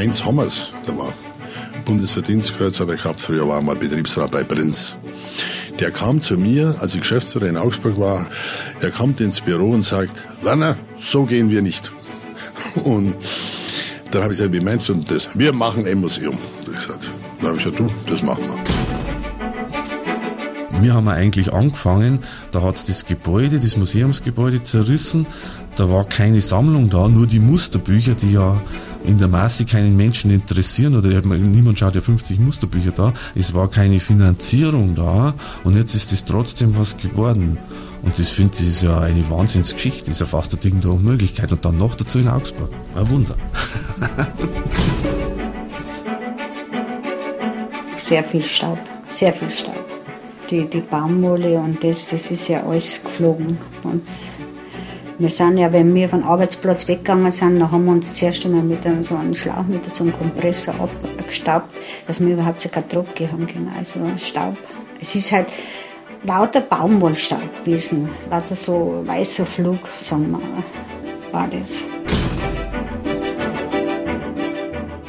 Heinz Hammers, der war Bundesverdienstkreuz hat er gehabt, früher war er mal Betriebsrat bei Prinz. Der kam zu mir, als ich Geschäftsführer in Augsburg war, er kommt ins Büro und sagt, Werner, so gehen wir nicht. Und dann habe ich gesagt, wie meinst du das? Wir machen ein Museum. Gesagt, dann habe ich gesagt, du, das machen wir. Wir haben eigentlich angefangen, da hat es das Gebäude, das Museumsgebäude zerrissen. Da war keine Sammlung da, nur die Musterbücher, die ja in der Masse keinen Menschen interessieren oder niemand schaut ja 50 Musterbücher da. Es war keine Finanzierung da und jetzt ist es trotzdem was geworden. Und das finde ich ist ja eine Wahnsinnsgeschichte, das ist ja fast ein Ding der Unmöglichkeit. Und dann noch dazu in Augsburg. Ein Wunder. sehr viel Staub, sehr viel Staub. Die, die Baumwolle und das, das ist ja alles geflogen. Und wir sind ja, wenn wir vom Arbeitsplatz weggegangen sind, dann haben wir uns zuerst einmal mit einem, so einem Schlauch, mit so einem Kompressor abgestaubt, dass wir überhaupt so keinen Druck haben können. Also Staub. Es ist halt lauter Baumwollstaub gewesen, lauter so weißer Flug, sagen wir, war das.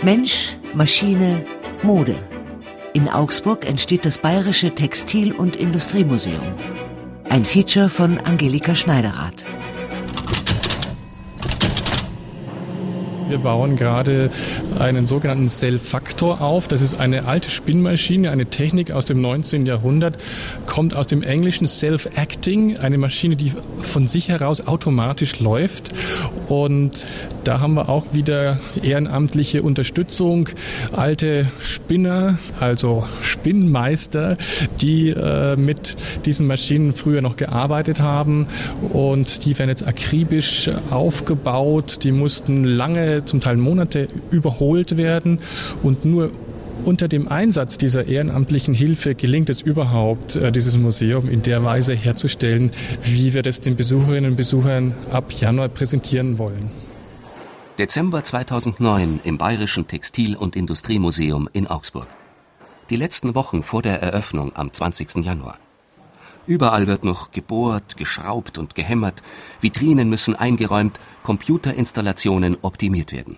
Mensch, Maschine, Mode. In Augsburg entsteht das Bayerische Textil- und Industriemuseum. Ein Feature von Angelika Schneiderath. Wir bauen gerade einen sogenannten Cell-Faktor auf. Das ist eine alte Spinnmaschine, eine Technik aus dem 19. Jahrhundert, kommt aus dem englischen Self-Acting, eine Maschine, die von sich heraus automatisch läuft. Und da haben wir auch wieder ehrenamtliche Unterstützung, alte Spinner, also Spinnmeister, die äh, mit diesen Maschinen früher noch gearbeitet haben. Und die werden jetzt akribisch aufgebaut. Die mussten lange zum Teil Monate überholt werden. Und nur unter dem Einsatz dieser ehrenamtlichen Hilfe gelingt es überhaupt, äh, dieses Museum in der Weise herzustellen, wie wir das den Besucherinnen und Besuchern ab Januar präsentieren wollen. Dezember 2009 im Bayerischen Textil- und Industriemuseum in Augsburg. Die letzten Wochen vor der Eröffnung am 20. Januar. Überall wird noch gebohrt, geschraubt und gehämmert, Vitrinen müssen eingeräumt, Computerinstallationen optimiert werden.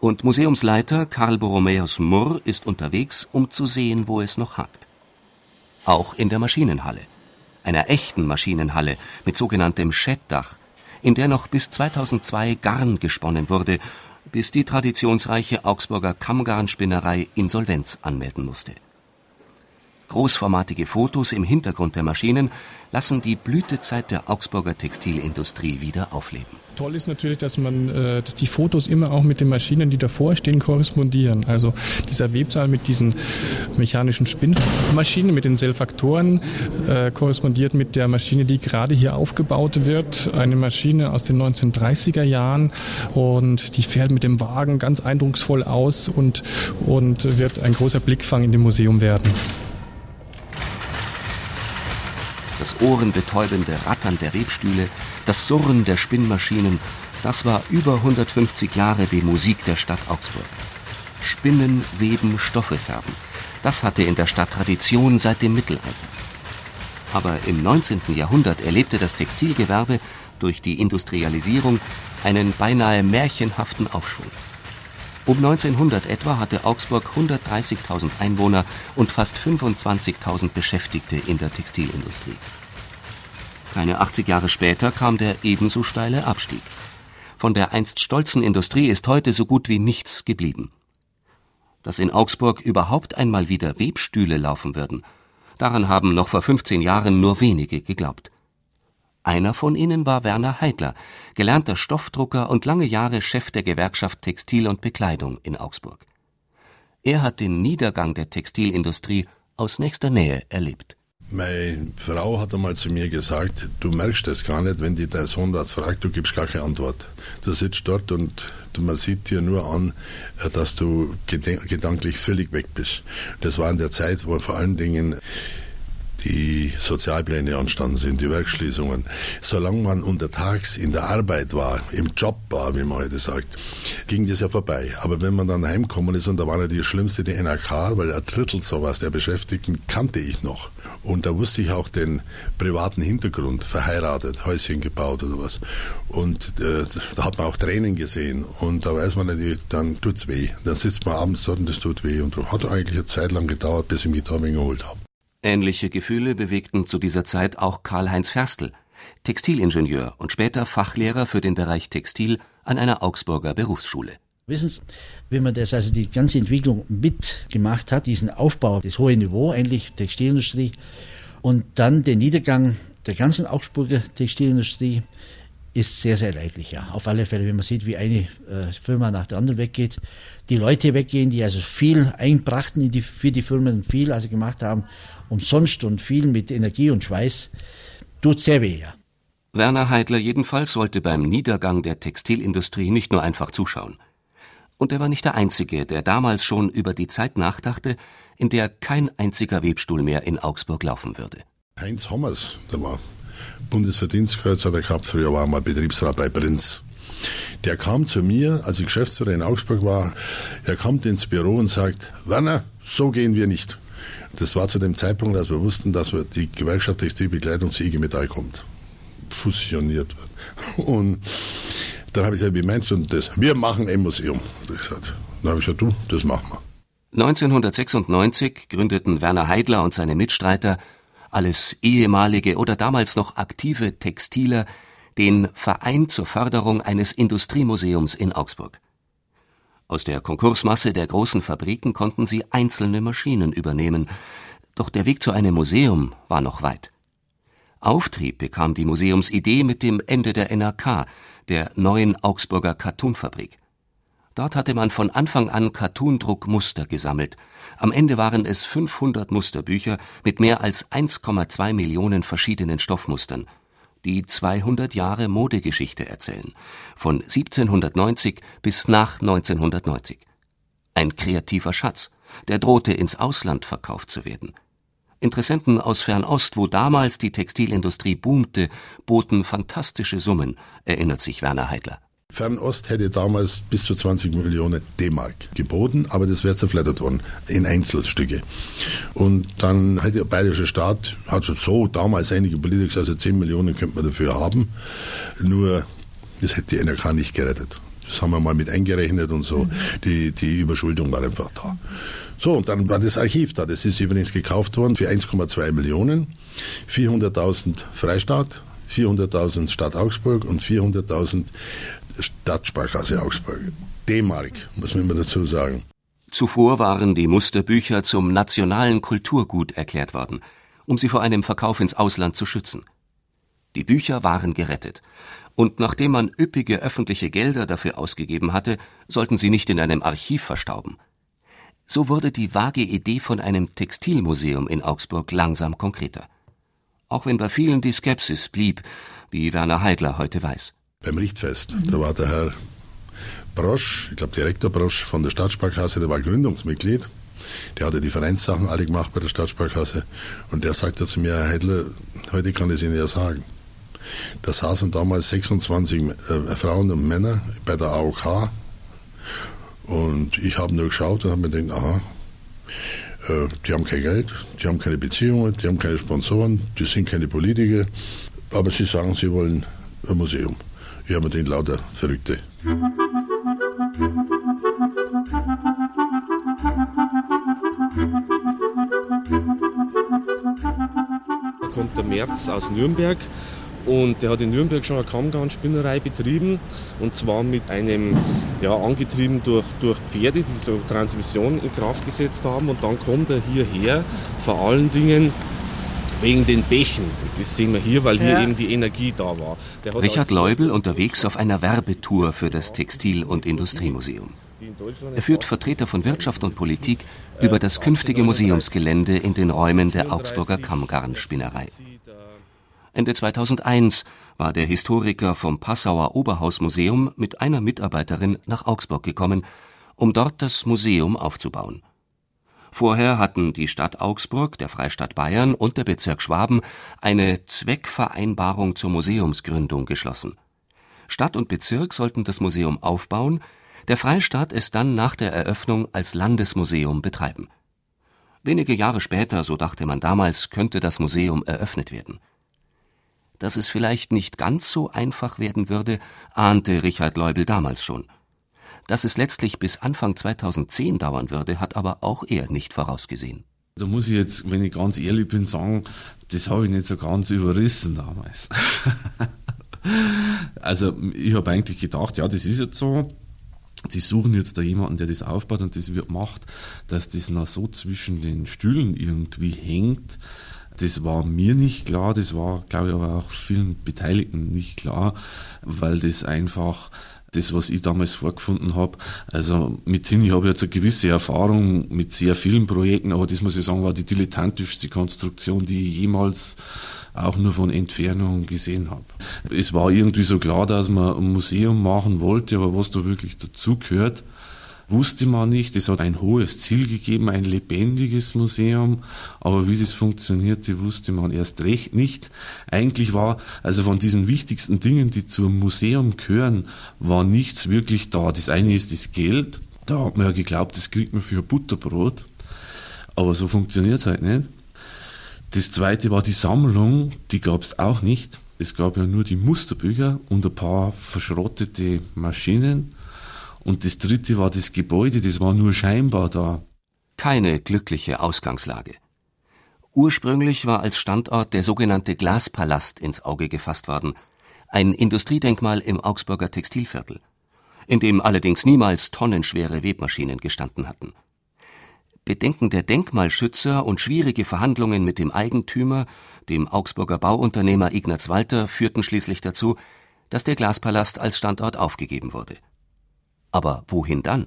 Und Museumsleiter Karl Borromäus Murr ist unterwegs, um zu sehen, wo es noch hakt. Auch in der Maschinenhalle, einer echten Maschinenhalle mit sogenanntem Schettdach, in der noch bis 2002 Garn gesponnen wurde, bis die traditionsreiche Augsburger Kammgarnspinnerei Insolvenz anmelden musste Großformatige Fotos im Hintergrund der Maschinen lassen die Blütezeit der Augsburger Textilindustrie wieder aufleben. Toll ist natürlich, dass man, äh, dass die Fotos immer auch mit den Maschinen, die davor stehen, korrespondieren. Also dieser Websaal mit diesen mechanischen Spinnmaschinen, mit den Selfaktoren, äh, korrespondiert mit der Maschine, die gerade hier aufgebaut wird. Eine Maschine aus den 1930er Jahren und die fährt mit dem Wagen ganz eindrucksvoll aus und, und wird ein großer Blickfang in dem Museum werden. Das ohrenbetäubende Rattern der Webstühle, das Surren der Spinnmaschinen, das war über 150 Jahre die Musik der Stadt Augsburg. Spinnen, Weben, Stoffe färben. Das hatte in der Stadt Tradition seit dem Mittelalter. Aber im 19. Jahrhundert erlebte das Textilgewerbe durch die Industrialisierung einen beinahe märchenhaften Aufschwung. Um 1900 etwa hatte Augsburg 130.000 Einwohner und fast 25.000 Beschäftigte in der Textilindustrie. Keine 80 Jahre später kam der ebenso steile Abstieg. Von der einst stolzen Industrie ist heute so gut wie nichts geblieben. Dass in Augsburg überhaupt einmal wieder Webstühle laufen würden, daran haben noch vor 15 Jahren nur wenige geglaubt. Einer von ihnen war Werner Heidler, gelernter Stoffdrucker und lange Jahre Chef der Gewerkschaft Textil und Bekleidung in Augsburg. Er hat den Niedergang der Textilindustrie aus nächster Nähe erlebt. Meine Frau hat einmal zu mir gesagt, du merkst das gar nicht, wenn dich dein Sohn was fragt, du gibst gar keine Antwort. Du sitzt dort und man sieht dir nur an, dass du gedanklich völlig weg bist. Das war in der Zeit, wo vor allen Dingen die Sozialpläne anstanden sind, die Werkschließungen. Solange man untertags in der Arbeit war, im Job war, wie man heute sagt, ging das ja vorbei. Aber wenn man dann heimgekommen ist, und da war ja die schlimmste die NRK, weil ein Drittel sowas der Beschäftigten kannte ich noch. Und da wusste ich auch den privaten Hintergrund, verheiratet, Häuschen gebaut oder was. Und äh, da hat man auch Tränen gesehen. Und da weiß man natürlich, dann tut's weh. Dann sitzt man abends dort und das tut weh. Und das hat eigentlich eine Zeit lang gedauert, bis ich mich da geholt habe. Ähnliche Gefühle bewegten zu dieser Zeit auch Karl-Heinz Ferstl, Textilingenieur und später Fachlehrer für den Bereich Textil an einer Augsburger Berufsschule. Wissen Sie, wenn man das, also die ganze Entwicklung mitgemacht hat, diesen Aufbau, das hohe Niveau, endlich Textilindustrie, und dann den Niedergang der ganzen Augsburger Textilindustrie, ist sehr, sehr leidlich, ja. Auf alle Fälle, wenn man sieht, wie eine äh, Firma nach der anderen weggeht, die Leute weggehen, die also viel einbrachten die, für die Firmen, viel also gemacht haben, umsonst und viel mit Energie und Schweiß, tut sehr weh, ja. Werner Heidler jedenfalls wollte beim Niedergang der Textilindustrie nicht nur einfach zuschauen. Und er war nicht der Einzige, der damals schon über die Zeit nachdachte, in der kein einziger Webstuhl mehr in Augsburg laufen würde. Heinz Hommers, der war Bundesverdienstkreuz hat er gehabt, früher war er mal Betriebsrat bei Prinz. Der kam zu mir, als ich Geschäftsführer in Augsburg war, er kommt ins Büro und sagt, Werner, so gehen wir nicht. Das war zu dem Zeitpunkt, als wir wussten, dass wir die Gewerkschaft Textilbekleidung zu IG Metall kommt. Fusioniert wird. Und dann habe ich gesagt, wie meinst du das? Wir machen ein Museum. Dann habe ich gesagt, du, das machen wir. 1996 gründeten Werner Heidler und seine Mitstreiter alles ehemalige oder damals noch aktive Textiler, den Verein zur Förderung eines Industriemuseums in Augsburg. Aus der Konkursmasse der großen Fabriken konnten sie einzelne Maschinen übernehmen, doch der Weg zu einem Museum war noch weit. Auftrieb bekam die Museumsidee mit dem Ende der NRK, der neuen Augsburger Cartoonfabrik. Dort hatte man von Anfang an Cartoondruckmuster gesammelt. Am Ende waren es 500 Musterbücher mit mehr als 1,2 Millionen verschiedenen Stoffmustern, die 200 Jahre Modegeschichte erzählen, von 1790 bis nach 1990. Ein kreativer Schatz, der drohte ins Ausland verkauft zu werden. Interessenten aus Fernost, wo damals die Textilindustrie boomte, boten fantastische Summen, erinnert sich Werner Heidler. Fernost hätte damals bis zu 20 Millionen D-Mark geboten, aber das wäre zerfleddert worden in Einzelstücke. Und dann hat der bayerische Staat, hat so damals einige Politiker gesagt, also 10 Millionen könnte man dafür haben, nur das hätte die NRK nicht gerettet. Das haben wir mal mit eingerechnet und so. Die, die Überschuldung war einfach da. So, und dann war das Archiv da. Das ist übrigens gekauft worden für 1,2 Millionen, 400.000 Freistaat, 400.000 Stadt Augsburg und 400.000 Stadtsparkasse Augsburg. D-Mark, muss man immer dazu sagen. Zuvor waren die Musterbücher zum nationalen Kulturgut erklärt worden, um sie vor einem Verkauf ins Ausland zu schützen. Die Bücher waren gerettet. Und nachdem man üppige öffentliche Gelder dafür ausgegeben hatte, sollten sie nicht in einem Archiv verstauben. So wurde die vage Idee von einem Textilmuseum in Augsburg langsam konkreter. Auch wenn bei vielen die Skepsis blieb, wie Werner Heidler heute weiß beim Richtfest. Da war der Herr Brosch, ich glaube Direktor Brosch von der Stadtsparkasse, der war Gründungsmitglied. Der hatte die Vereinssachen alle gemacht bei der Stadtsparkasse. Und der sagte zu mir, Herr Heidler, heute kann ich es Ihnen ja sagen. Da saßen damals 26 äh, Frauen und Männer bei der AOK. Und ich habe nur geschaut und habe mir gedacht, aha, äh, die haben kein Geld, die haben keine Beziehungen, die haben keine Sponsoren, die sind keine Politiker. Aber sie sagen, sie wollen ein Museum. Ich habe den lauter Verrückte. Da kommt der Merz aus Nürnberg und der hat in Nürnberg schon eine Kammgarnspinnerei betrieben und zwar mit einem, ja, angetrieben durch, durch Pferde, die so Transmission in Kraft gesetzt haben und dann kommt er hierher, vor allen Dingen wegen den Bächen. Das sehen wir hier, weil hier ja. eben die Energie da war. Richard Leubel unterwegs auf einer Werbetour für das Textil- und Industriemuseum. Er führt Vertreter von Wirtschaft und Politik über das künftige Museumsgelände in den Räumen der Augsburger Kammgarnspinnerei. Ende 2001 war der Historiker vom Passauer Oberhausmuseum mit einer Mitarbeiterin nach Augsburg gekommen, um dort das Museum aufzubauen. Vorher hatten die Stadt Augsburg, der Freistaat Bayern und der Bezirk Schwaben eine Zweckvereinbarung zur Museumsgründung geschlossen. Stadt und Bezirk sollten das Museum aufbauen, der Freistaat es dann nach der Eröffnung als Landesmuseum betreiben. Wenige Jahre später, so dachte man damals, könnte das Museum eröffnet werden. Dass es vielleicht nicht ganz so einfach werden würde, ahnte Richard Leubel damals schon. Dass es letztlich bis Anfang 2010 dauern würde, hat aber auch er nicht vorausgesehen. Da muss ich jetzt, wenn ich ganz ehrlich bin, sagen, das habe ich nicht so ganz überrissen damals. also ich habe eigentlich gedacht, ja, das ist jetzt so, die suchen jetzt da jemanden, der das aufbaut und das macht, dass das noch so zwischen den Stühlen irgendwie hängt. Das war mir nicht klar, das war, glaube ich, aber auch vielen Beteiligten nicht klar, weil das einfach das, was ich damals vorgefunden habe. Also mithin, ich habe jetzt eine gewisse Erfahrung mit sehr vielen Projekten, aber das muss ich sagen, war die dilettantischste Konstruktion, die ich jemals auch nur von Entfernung gesehen habe. Es war irgendwie so klar, dass man ein Museum machen wollte, aber was da wirklich dazugehört, wusste man nicht. Es hat ein hohes Ziel gegeben, ein lebendiges Museum, aber wie das funktionierte, wusste man erst recht nicht. Eigentlich war, also von diesen wichtigsten Dingen, die zum Museum gehören, war nichts wirklich da. Das eine ist das Geld. Da hat man ja geglaubt, das kriegt man für Butterbrot. Aber so funktioniert es halt nicht. Das zweite war die Sammlung, die gab es auch nicht. Es gab ja nur die Musterbücher und ein paar verschrottete Maschinen. Und das dritte war das Gebäude, das war nur scheinbar da. Keine glückliche Ausgangslage. Ursprünglich war als Standort der sogenannte Glaspalast ins Auge gefasst worden, ein Industriedenkmal im Augsburger Textilviertel, in dem allerdings niemals tonnenschwere Webmaschinen gestanden hatten. Bedenken der Denkmalschützer und schwierige Verhandlungen mit dem Eigentümer, dem Augsburger Bauunternehmer Ignaz Walter, führten schließlich dazu, dass der Glaspalast als Standort aufgegeben wurde. Aber wohin dann?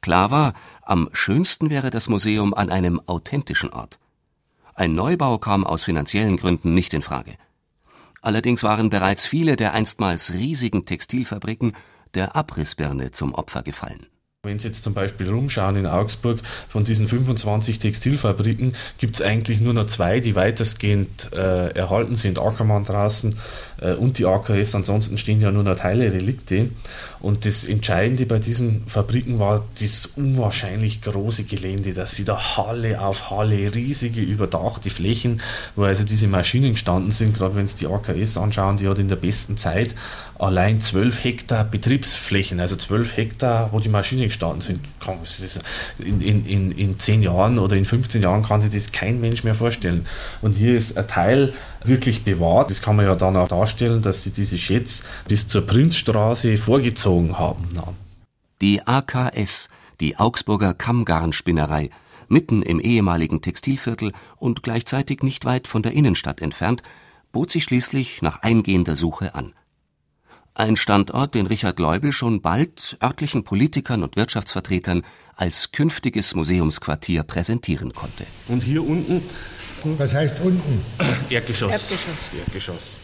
Klar war, am schönsten wäre das Museum an einem authentischen Ort. Ein Neubau kam aus finanziellen Gründen nicht in Frage. Allerdings waren bereits viele der einstmals riesigen Textilfabriken der Abrissbirne zum Opfer gefallen. Wenn Sie jetzt zum Beispiel rumschauen in Augsburg, von diesen 25 Textilfabriken gibt es eigentlich nur noch zwei, die weitestgehend äh, erhalten sind, Ackermann draußen äh, und die AKS. Ansonsten stehen ja nur noch Teile, Relikte. Und das Entscheidende bei diesen Fabriken war das unwahrscheinlich große Gelände, dass sie da Halle auf Halle, riesige überdachte Flächen, wo also diese Maschinen gestanden sind, gerade wenn Sie die AKS anschauen, die hat in der besten Zeit allein 12 Hektar Betriebsflächen, also 12 Hektar, wo die Maschinen gestanden sind. In, in, in, in 10 Jahren oder in 15 Jahren kann sich das kein Mensch mehr vorstellen. Und hier ist ein Teil wirklich bewahrt. Das kann man ja dann auch darstellen, dass sie diese Schätze bis zur Prinzstraße vorgezogen haben. Die AKS, die Augsburger Kammgarnspinnerei, mitten im ehemaligen Textilviertel und gleichzeitig nicht weit von der Innenstadt entfernt, bot sich schließlich nach eingehender Suche an. Ein Standort, den Richard Leubel schon bald örtlichen Politikern und Wirtschaftsvertretern als künftiges Museumsquartier präsentieren konnte. Und hier unten was heißt unten? Erdgeschoss. Erdgeschoss. Erdgeschoss.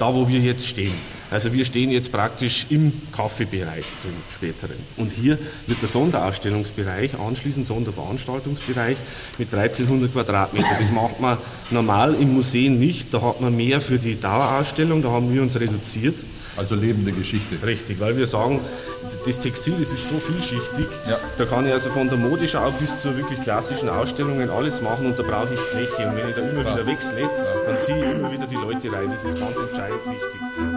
Da, wo wir jetzt stehen. Also wir stehen jetzt praktisch im Kaffeebereich zum späteren. Und hier wird der Sonderausstellungsbereich anschließend Sonderveranstaltungsbereich mit 1300 Quadratmeter. Das macht man normal im Museum nicht. Da hat man mehr für die Dauerausstellung. Da haben wir uns reduziert. Also lebende Geschichte. Richtig, weil wir sagen, das Textil, das ist so vielschichtig. Ja. Da kann ich also von der Modeschau bis zu wirklich klassischen Ausstellungen alles machen und da brauche ich Fläche. Und wenn ich da immer wieder wechsle, dann ziehe ich immer wieder die Leute rein. Das ist ganz entscheidend wichtig.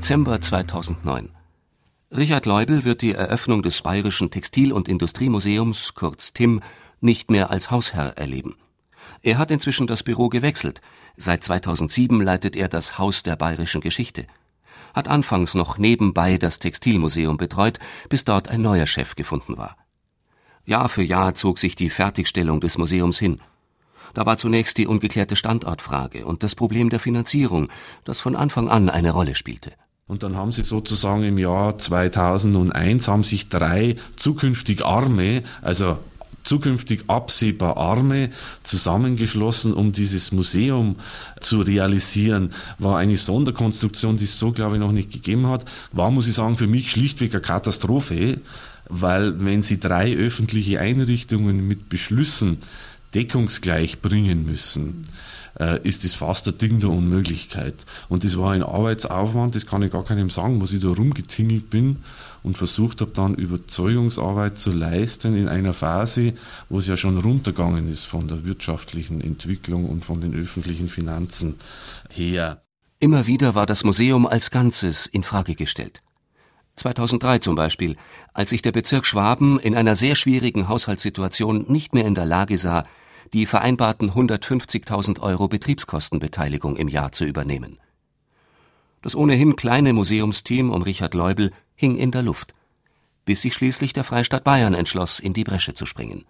Dezember 2009. Richard Leubel wird die Eröffnung des Bayerischen Textil- und Industriemuseums, kurz TIM, nicht mehr als Hausherr erleben. Er hat inzwischen das Büro gewechselt. Seit 2007 leitet er das Haus der bayerischen Geschichte. Hat anfangs noch nebenbei das Textilmuseum betreut, bis dort ein neuer Chef gefunden war. Jahr für Jahr zog sich die Fertigstellung des Museums hin. Da war zunächst die ungeklärte Standortfrage und das Problem der Finanzierung, das von Anfang an eine Rolle spielte. Und dann haben sie sozusagen im Jahr 2001 haben sich drei zukünftig Arme, also zukünftig absehbar Arme zusammengeschlossen, um dieses Museum zu realisieren. War eine Sonderkonstruktion, die es so, glaube ich, noch nicht gegeben hat. War, muss ich sagen, für mich schlichtweg eine Katastrophe, weil wenn Sie drei öffentliche Einrichtungen mit Beschlüssen deckungsgleich bringen müssen, äh, ist das fast ein Ding der Unmöglichkeit. Und das war ein Arbeitsaufwand, das kann ich gar keinem sagen, was ich da rumgetingelt bin und versucht habe dann Überzeugungsarbeit zu leisten in einer Phase, wo es ja schon runtergegangen ist von der wirtschaftlichen Entwicklung und von den öffentlichen Finanzen her. Immer wieder war das Museum als Ganzes in Frage gestellt. 2003 zum Beispiel, als sich der Bezirk Schwaben in einer sehr schwierigen Haushaltssituation nicht mehr in der Lage sah, die vereinbarten 150.000 Euro Betriebskostenbeteiligung im Jahr zu übernehmen. Das ohnehin kleine Museumsteam um Richard Leubel hing in der Luft, bis sich schließlich der Freistaat Bayern entschloss, in die Bresche zu springen.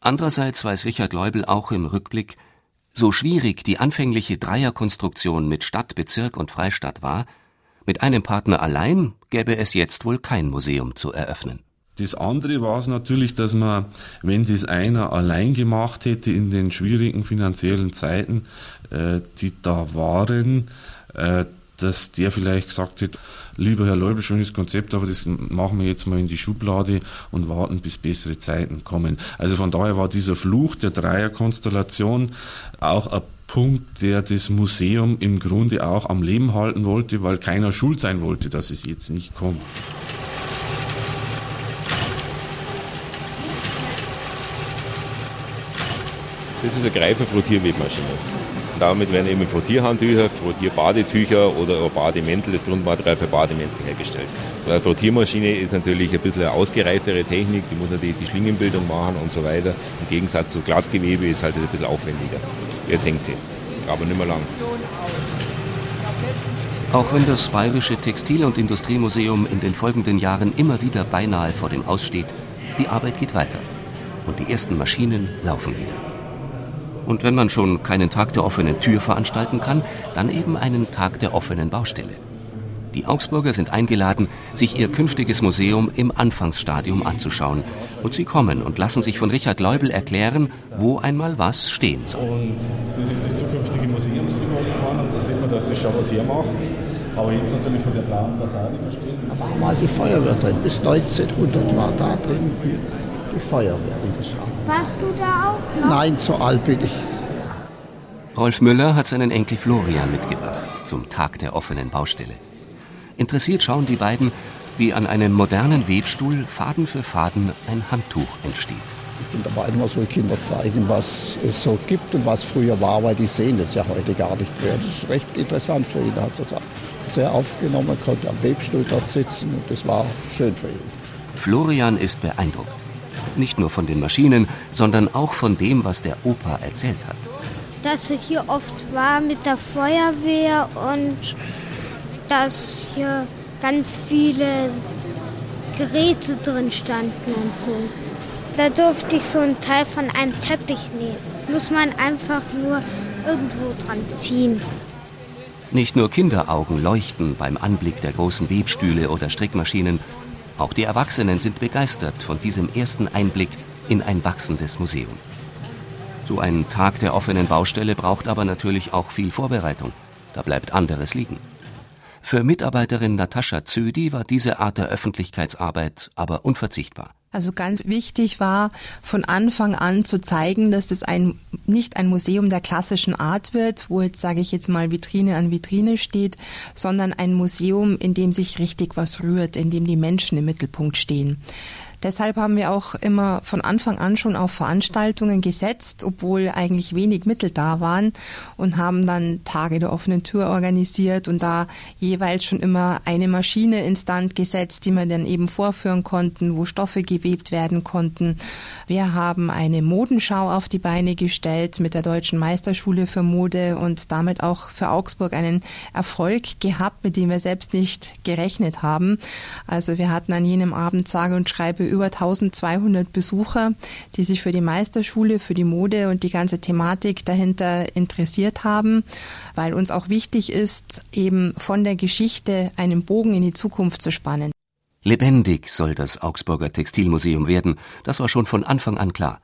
Andererseits weiß Richard Leubel auch im Rückblick, so schwierig die anfängliche Dreierkonstruktion mit Stadt, Bezirk und Freistaat war, mit einem Partner allein gäbe es jetzt wohl kein Museum zu eröffnen. Das andere war es natürlich, dass man, wenn das einer allein gemacht hätte in den schwierigen finanziellen Zeiten, äh, die da waren, äh, dass der vielleicht gesagt hätte, lieber Herr Leubel, schönes Konzept, aber das machen wir jetzt mal in die Schublade und warten, bis bessere Zeiten kommen. Also von daher war dieser Fluch der Dreierkonstellation auch ein Punkt, der das Museum im Grunde auch am Leben halten wollte, weil keiner schuld sein wollte, dass es jetzt nicht kommt. Das ist eine Greifer-Frottierwebmaschine. Damit werden eben Frottierhandtücher, Frottierbadetücher oder Bademäntel, das Grundmaterial für Bademäntel hergestellt. Eine Frottiermaschine ist natürlich ein bisschen eine ausgereiftere Technik, die muss natürlich die Schlingenbildung machen und so weiter. Im Gegensatz zu Glattgewebe ist halt ein bisschen aufwendiger. Jetzt hängt sie, aber nicht mehr lang. Auch wenn das Bayerische Textil- und Industriemuseum in den folgenden Jahren immer wieder beinahe vor dem Aussteht, die Arbeit geht weiter. Und die ersten Maschinen laufen wieder. Und wenn man schon keinen Tag der offenen Tür veranstalten kann, dann eben einen Tag der offenen Baustelle. Die Augsburger sind eingeladen, sich ihr künftiges Museum im Anfangsstadium anzuschauen. Und sie kommen und lassen sich von Richard Leubel erklären, wo einmal was stehen soll. Und das ist das zukünftige Museumsgebäude und da sieht man, dass das schon was hermacht. Aber jetzt natürlich von der blauen Fassade verstehen. Da war mal die Feuerwehr drin, bis 1900 war da drin die Feuerwehr in der Schale. Warst du da auch noch? Nein, so alt bin ich. Rolf Müller hat seinen Enkel Florian mitgebracht zum Tag der offenen Baustelle. Interessiert schauen die beiden, wie an einem modernen Webstuhl Faden für Faden ein Handtuch entsteht. Ich bin dabei, immer so Kinder zeigen, was es so gibt und was früher war, weil die sehen das ja heute gar nicht mehr. Das ist recht interessant für ihn. Er hat es sehr aufgenommen, konnte am Webstuhl dort sitzen und das war schön für ihn. Florian ist beeindruckt. Nicht nur von den Maschinen, sondern auch von dem, was der Opa erzählt hat. Dass er hier oft war mit der Feuerwehr und dass hier ganz viele Geräte drin standen und so. Da durfte ich so einen Teil von einem Teppich nehmen. Muss man einfach nur irgendwo dran ziehen. Nicht nur Kinderaugen leuchten beim Anblick der großen Webstühle oder Strickmaschinen, auch die Erwachsenen sind begeistert von diesem ersten Einblick in ein wachsendes Museum. So ein Tag der offenen Baustelle braucht aber natürlich auch viel Vorbereitung. Da bleibt anderes liegen. Für Mitarbeiterin Natascha Zödi war diese Art der Öffentlichkeitsarbeit aber unverzichtbar. Also ganz wichtig war, von Anfang an zu zeigen, dass es ein, nicht ein Museum der klassischen Art wird, wo jetzt, sage ich jetzt mal, Vitrine an Vitrine steht, sondern ein Museum, in dem sich richtig was rührt, in dem die Menschen im Mittelpunkt stehen. Deshalb haben wir auch immer von Anfang an schon auf Veranstaltungen gesetzt, obwohl eigentlich wenig Mittel da waren und haben dann Tage der offenen Tür organisiert und da jeweils schon immer eine Maschine instand gesetzt, die man dann eben vorführen konnten, wo Stoffe gewebt werden konnten. Wir haben eine Modenschau auf die Beine gestellt mit der Deutschen Meisterschule für Mode und damit auch für Augsburg einen Erfolg gehabt, mit dem wir selbst nicht gerechnet haben. Also wir hatten an jenem Abend sage und schreibe über 1200 Besucher, die sich für die Meisterschule, für die Mode und die ganze Thematik dahinter interessiert haben, weil uns auch wichtig ist, eben von der Geschichte einen Bogen in die Zukunft zu spannen. Lebendig soll das Augsburger Textilmuseum werden, das war schon von Anfang an klar.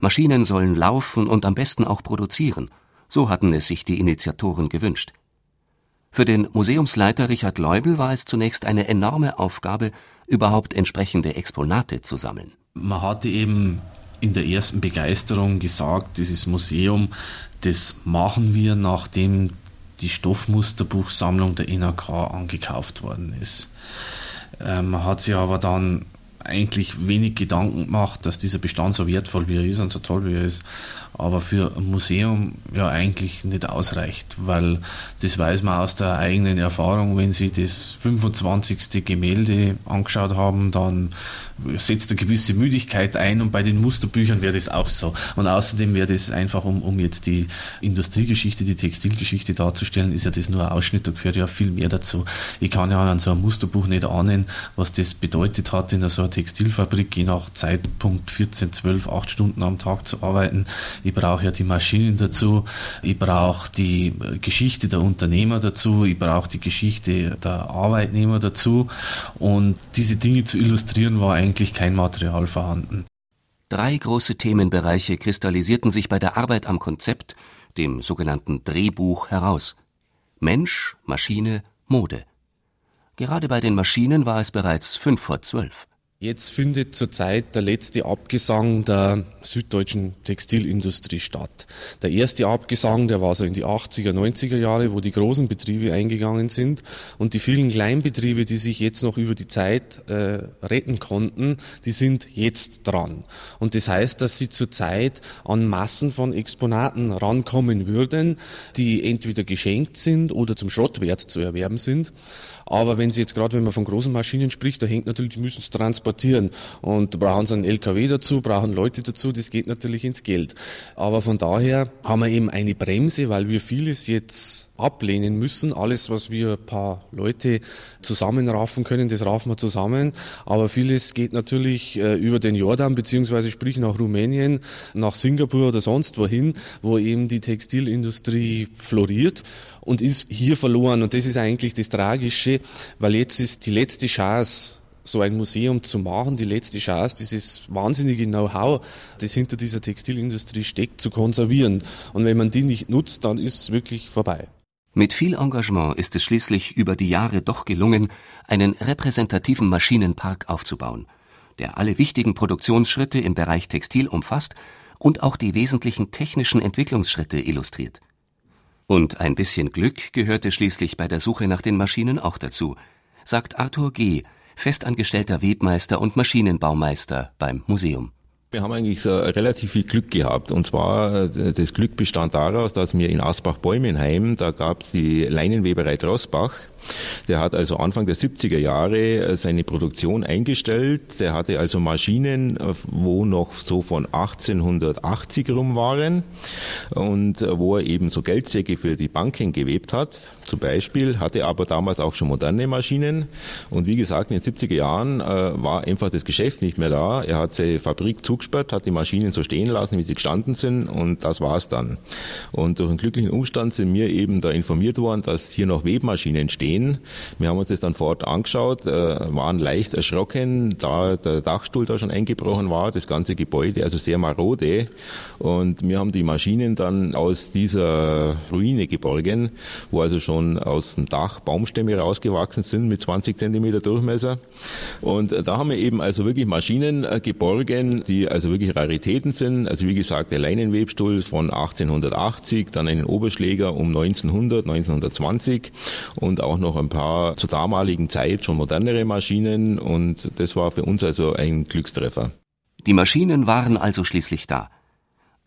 Maschinen sollen laufen und am besten auch produzieren. So hatten es sich die Initiatoren gewünscht. Für den Museumsleiter Richard Leubel war es zunächst eine enorme Aufgabe, überhaupt entsprechende Exponate zu sammeln. Man hatte eben in der ersten Begeisterung gesagt, dieses Museum, das machen wir, nachdem die Stoffmusterbuchsammlung der NRK angekauft worden ist. Äh, man hat sich aber dann eigentlich wenig Gedanken gemacht, dass dieser Bestand so wertvoll wie er ist und so toll wie er ist, aber für ein Museum ja eigentlich nicht ausreicht, weil das weiß man aus der eigenen Erfahrung, wenn Sie das 25. Gemälde angeschaut haben, dann setzt eine gewisse Müdigkeit ein und bei den Musterbüchern wäre das auch so. Und außerdem wäre das einfach, um, um jetzt die Industriegeschichte, die Textilgeschichte darzustellen, ist ja das nur ein Ausschnitt, da gehört ja viel mehr dazu. Ich kann ja an so einem Musterbuch nicht ahnen, was das bedeutet hat, in so einer Textilfabrik je nach Zeitpunkt 14, 12, 8 Stunden am Tag zu arbeiten ich brauche ja die Maschinen dazu, ich brauche die Geschichte der Unternehmer dazu, ich brauche die Geschichte der Arbeitnehmer dazu und diese Dinge zu illustrieren war eigentlich kein Material vorhanden. Drei große Themenbereiche kristallisierten sich bei der Arbeit am Konzept, dem sogenannten Drehbuch, heraus. Mensch, Maschine, Mode. Gerade bei den Maschinen war es bereits fünf vor zwölf. Jetzt findet zurzeit der letzte Abgesang der süddeutschen Textilindustrie statt. Der erste Abgesang, der war so in die 80er, 90er Jahre, wo die großen Betriebe eingegangen sind und die vielen Kleinbetriebe, die sich jetzt noch über die Zeit äh, retten konnten, die sind jetzt dran. Und das heißt, dass sie zurzeit an Massen von Exponaten rankommen würden, die entweder geschenkt sind oder zum Schrottwert zu erwerben sind. Aber wenn Sie jetzt gerade, wenn man von großen Maschinen spricht, da hängt natürlich, die müssen es transportieren. Und da brauchen Sie einen LKW dazu, brauchen Leute dazu, das geht natürlich ins Geld. Aber von daher haben wir eben eine Bremse, weil wir vieles jetzt ablehnen müssen. Alles, was wir ein paar Leute zusammenraffen können, das raffen wir zusammen. Aber vieles geht natürlich äh, über den Jordan, beziehungsweise sprich nach Rumänien, nach Singapur oder sonst wohin, wo eben die Textilindustrie floriert und ist hier verloren. Und das ist eigentlich das Tragische, weil jetzt ist die letzte Chance, so ein Museum zu machen, die letzte Chance, dieses wahnsinnige Know-how, das hinter dieser Textilindustrie steckt, zu konservieren. Und wenn man die nicht nutzt, dann ist es wirklich vorbei. Mit viel Engagement ist es schließlich über die Jahre doch gelungen, einen repräsentativen Maschinenpark aufzubauen, der alle wichtigen Produktionsschritte im Bereich Textil umfasst und auch die wesentlichen technischen Entwicklungsschritte illustriert. Und ein bisschen Glück gehörte schließlich bei der Suche nach den Maschinen auch dazu, sagt Arthur G., festangestellter Webmeister und Maschinenbaumeister beim Museum. Wir haben eigentlich relativ viel Glück gehabt. Und zwar, äh, das Glück bestand daraus, dass wir in Asbach-Bäumenheim, da gab es die Leinenweberei Drossbach. Der hat also Anfang der 70er Jahre äh, seine Produktion eingestellt. Der hatte also Maschinen, äh, wo noch so von 1880 rum waren und wo er eben so Geldsäcke für die Banken gewebt hat. Zum Beispiel hatte aber damals auch schon moderne Maschinen. Und wie gesagt, in den 70er Jahren war einfach das Geschäft nicht mehr da. Er hat seine Fabrik zugeschaut zugesperrt, hat die Maschinen so stehen lassen, wie sie gestanden sind und das war's dann. Und durch einen glücklichen Umstand sind wir eben da informiert worden, dass hier noch Webmaschinen stehen. Wir haben uns das dann vor Ort angeschaut, äh, waren leicht erschrocken, da der Dachstuhl da schon eingebrochen war, das ganze Gebäude, also sehr marode. Und wir haben die Maschinen dann aus dieser Ruine geborgen, wo also schon aus dem Dach Baumstämme rausgewachsen sind mit 20 Zentimeter Durchmesser. Und da haben wir eben also wirklich Maschinen äh, geborgen, die also wirklich Raritäten sind. Also wie gesagt, der Leinenwebstuhl von 1880, dann einen Oberschläger um 1900, 1920 und auch noch ein paar zur damaligen Zeit schon modernere Maschinen und das war für uns also ein Glückstreffer. Die Maschinen waren also schließlich da.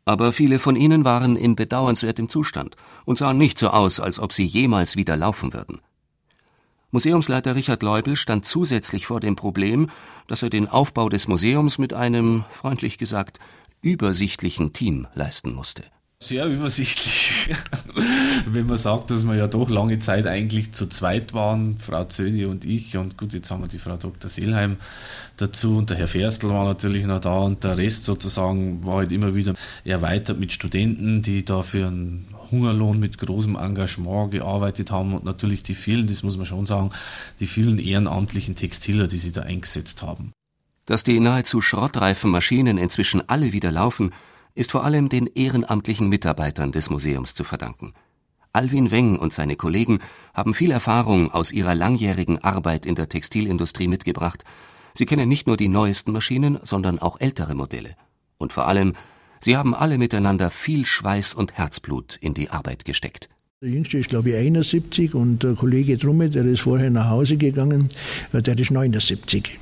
Aber viele von ihnen waren in bedauernswertem Zustand und sahen nicht so aus, als ob sie jemals wieder laufen würden. Museumsleiter Richard Leubel stand zusätzlich vor dem Problem, dass er den Aufbau des Museums mit einem, freundlich gesagt, übersichtlichen Team leisten musste Sehr übersichtlich. Wenn man sagt, dass wir ja doch lange Zeit eigentlich zu zweit waren, Frau Zödi und ich, und gut, jetzt haben wir die Frau Dr. Seelheim dazu und der Herr Ferstl war natürlich noch da und der Rest sozusagen war halt immer wieder erweitert mit Studenten, die da für einen Hungerlohn mit großem Engagement gearbeitet haben und natürlich die vielen, das muss man schon sagen, die vielen ehrenamtlichen Textiler, die sie da eingesetzt haben. Dass die nahezu schrottreifen Maschinen inzwischen alle wieder laufen, ist vor allem den ehrenamtlichen Mitarbeitern des Museums zu verdanken. Alwin Weng und seine Kollegen haben viel Erfahrung aus ihrer langjährigen Arbeit in der Textilindustrie mitgebracht. Sie kennen nicht nur die neuesten Maschinen, sondern auch ältere Modelle. Und vor allem, sie haben alle miteinander viel Schweiß und Herzblut in die Arbeit gesteckt. Der Jüngste ist, glaube ich, 71 und der Kollege Drumme, der ist vorher nach Hause gegangen, der ist 79.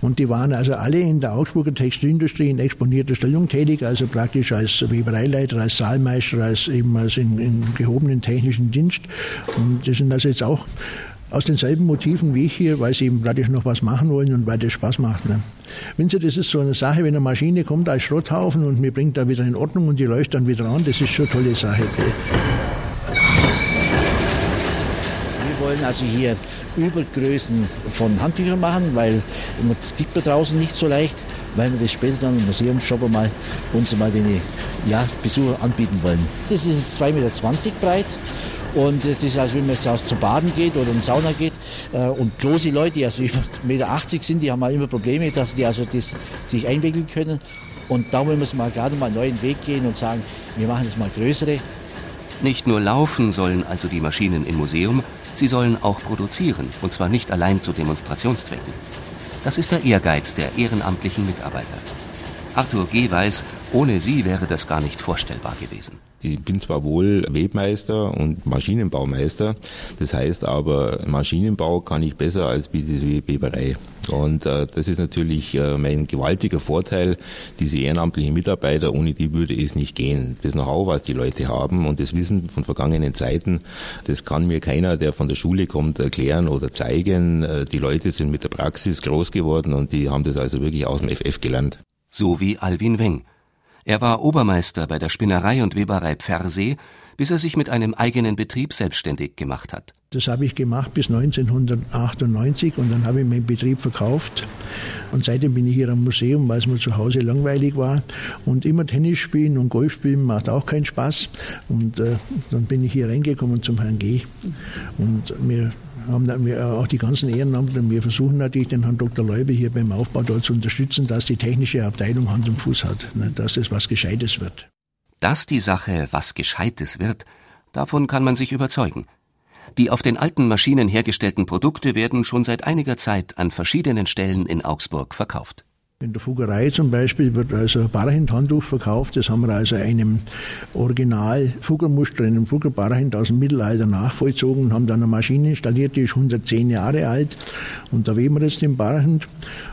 Und die waren also alle in der Augsburger Textilindustrie in exponierter Stellung tätig, also praktisch als Webereileiter, als Saalmeister, als eben als in, in gehobenen technischen Dienst. Und die sind also jetzt auch aus denselben Motiven wie ich hier, weil sie eben praktisch noch was machen wollen und weil das Spaß macht. Ne? Wenn Sie, das ist so eine Sache, wenn eine Maschine kommt als Schrotthaufen und mir bringt da wieder in Ordnung und die läuft dann wieder an, das ist schon eine tolle Sache. Gell? wollen also hier Übergrößen von Handtüchern machen, weil das gibt man draußen nicht so leicht, weil wir das später dann im Museumsshop mal uns mal den ja, Besucher anbieten wollen. Das ist jetzt 2,20 Meter breit. Und das ist also, wenn man jetzt zum Baden geht oder in die Sauna geht. Äh, und große Leute, die also über 1,80 Meter sind, die haben halt immer Probleme, dass die also das sich einwickeln können. Und da wollen wir mal gerade mal einen neuen Weg gehen und sagen, wir machen es mal größere. Nicht nur laufen sollen also die Maschinen im Museum, Sie sollen auch produzieren, und zwar nicht allein zu Demonstrationszwecken. Das ist der Ehrgeiz der ehrenamtlichen Mitarbeiter. Arthur G. weiß, ohne sie wäre das gar nicht vorstellbar gewesen. Ich bin zwar wohl Webmeister und Maschinenbaumeister, das heißt aber, Maschinenbau kann ich besser als die Weberei. Und äh, das ist natürlich äh, mein gewaltiger Vorteil, diese ehrenamtlichen Mitarbeiter, ohne die würde es nicht gehen. Das Know-how, was die Leute haben und das Wissen von vergangenen Zeiten, das kann mir keiner, der von der Schule kommt, erklären oder zeigen. Äh, die Leute sind mit der Praxis groß geworden und die haben das also wirklich aus dem FF gelernt. So wie Alwin Weng. Er war Obermeister bei der Spinnerei und Weberei Pfersee, bis er sich mit einem eigenen Betrieb selbstständig gemacht hat. Das habe ich gemacht bis 1998 und dann habe ich meinen Betrieb verkauft. Und seitdem bin ich hier am Museum, weil es mir zu Hause langweilig war. Und immer Tennis spielen und Golf spielen macht auch keinen Spaß. Und äh, dann bin ich hier reingekommen zum Herrn G. Und wir haben dann wir auch die ganzen Ehrenamtler, wir versuchen natürlich den Herrn Dr. Leube hier beim Aufbau dort zu unterstützen, dass die technische Abteilung Hand und Fuß hat, ne, dass es was Gescheites wird. Dass die Sache was Gescheites wird, davon kann man sich überzeugen. Die auf den alten Maschinen hergestellten Produkte werden schon seit einiger Zeit an verschiedenen Stellen in Augsburg verkauft. In der Fugerei zum Beispiel wird also Barhind-Handtuch verkauft. Das haben wir also einem Original Fuggermuster, einem Fuggerbarhind aus dem Mittelalter nachvollzogen und haben dann eine Maschine installiert, die ist 110 Jahre alt. Und da weben wir jetzt den Barhind.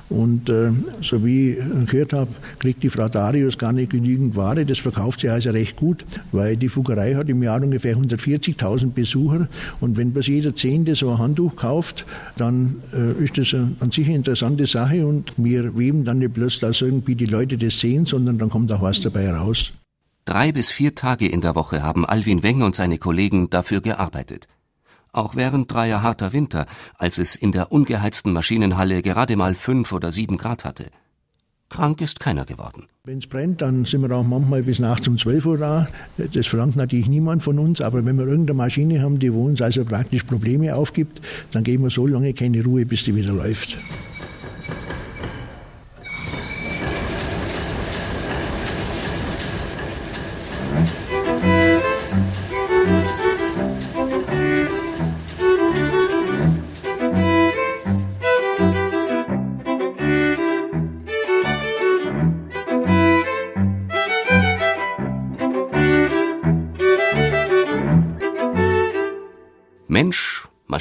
Und äh, so wie ich gehört habe, kriegt die Frau Darius gar nicht genügend Ware. Das verkauft sie also recht gut, weil die Fuggerei hat im Jahr ungefähr 140.000 Besucher. Und wenn bloß jeder Zehnte so ein Handtuch kauft, dann äh, ist das an sich eine interessante Sache. Und wir weben dann nicht bloß, dass irgendwie die Leute das sehen, sondern dann kommt auch was dabei raus. Drei bis vier Tage in der Woche haben Alwin Weng und seine Kollegen dafür gearbeitet auch während dreier harter Winter, als es in der ungeheizten Maschinenhalle gerade mal fünf oder sieben Grad hatte. Krank ist keiner geworden. Wenn es brennt, dann sind wir auch manchmal bis nachts um 12 Uhr da. Das verlangt natürlich niemand von uns, aber wenn wir irgendeine Maschine haben, die uns also praktisch Probleme aufgibt, dann geben wir so lange keine Ruhe, bis die wieder läuft.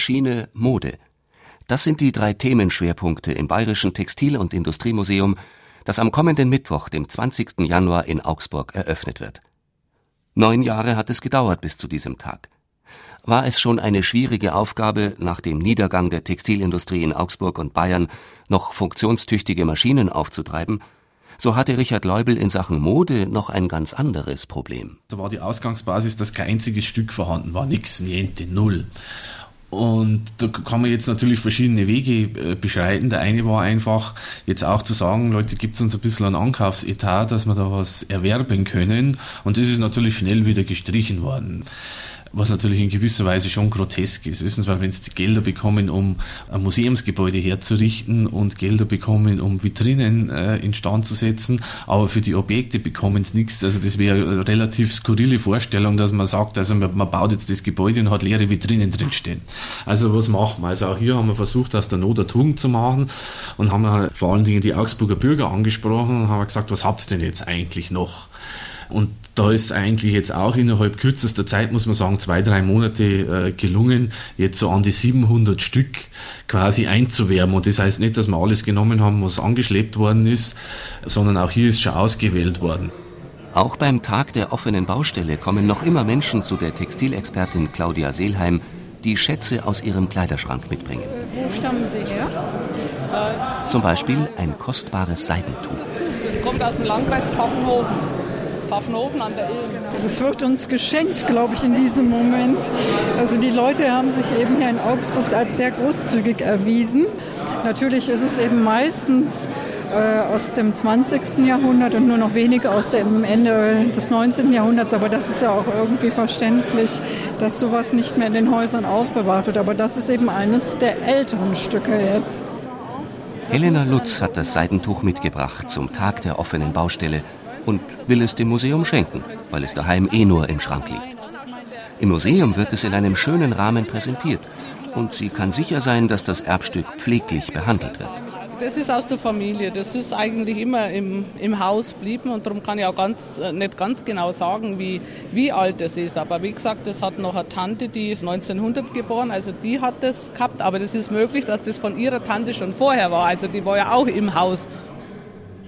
Maschine, Mode. Das sind die drei Themenschwerpunkte im Bayerischen Textil- und Industriemuseum, das am kommenden Mittwoch, dem 20. Januar in Augsburg eröffnet wird. Neun Jahre hat es gedauert bis zu diesem Tag. War es schon eine schwierige Aufgabe, nach dem Niedergang der Textilindustrie in Augsburg und Bayern noch funktionstüchtige Maschinen aufzutreiben, So hatte Richard Leubel in Sachen Mode noch ein ganz anderes Problem. Da war die Ausgangsbasis, dass kein einziges Stück vorhanden war, nix, niente, null. Und da kann man jetzt natürlich verschiedene Wege äh, beschreiten. Der eine war einfach, jetzt auch zu sagen, Leute, gibt es uns ein bisschen einen Ankaufsetat, dass wir da was erwerben können. Und das ist natürlich schnell wieder gestrichen worden was natürlich in gewisser Weise schon grotesk ist. Wissen Sie, wenn Sie Gelder bekommen, um ein Museumsgebäude herzurichten und Gelder bekommen, um Vitrinen äh, instand zu setzen, aber für die Objekte bekommen Sie nichts. Also das wäre eine relativ skurrile Vorstellung, dass man sagt, also man, man baut jetzt das Gebäude und hat leere Vitrinen drinstehen. Also was machen wir? Also auch hier haben wir versucht, aus der Not eine Tugend zu machen und haben vor allen Dingen die Augsburger Bürger angesprochen und haben gesagt, was habt ihr denn jetzt eigentlich noch? Und da ist eigentlich jetzt auch innerhalb kürzester Zeit, muss man sagen, zwei, drei Monate äh, gelungen, jetzt so an die 700 Stück quasi einzuwärmen. Und das heißt nicht, dass wir alles genommen haben, was angeschleppt worden ist, sondern auch hier ist schon ausgewählt worden. Auch beim Tag der offenen Baustelle kommen noch immer Menschen zu der Textilexpertin Claudia Seelheim, die Schätze aus ihrem Kleiderschrank mitbringen. Wo stammen Sie her? Zum Beispiel ein kostbares Seidentuch. Das kommt aus dem Landkreis Pfaffenhofen. Pfaffenhofen an der Ilm. Das wird uns geschenkt, glaube ich, in diesem Moment. Also die Leute haben sich eben hier in Augsburg als sehr großzügig erwiesen. Natürlich ist es eben meistens äh, aus dem 20. Jahrhundert und nur noch wenige aus dem Ende des 19. Jahrhunderts. Aber das ist ja auch irgendwie verständlich, dass sowas nicht mehr in den Häusern aufbewahrt wird. Aber das ist eben eines der älteren Stücke jetzt. Helena Lutz hat das Seidentuch mitgebracht zum Tag der offenen Baustelle und will es dem Museum schenken, weil es daheim eh nur im Schrank liegt. Im Museum wird es in einem schönen Rahmen präsentiert und sie kann sicher sein, dass das Erbstück pfleglich behandelt wird. Das ist aus der Familie, das ist eigentlich immer im, im Haus geblieben und darum kann ich auch ganz, äh, nicht ganz genau sagen, wie, wie alt es ist. Aber wie gesagt, das hat noch eine Tante, die ist 1900 geboren, also die hat das gehabt. Aber das ist möglich, dass das von ihrer Tante schon vorher war, also die war ja auch im Haus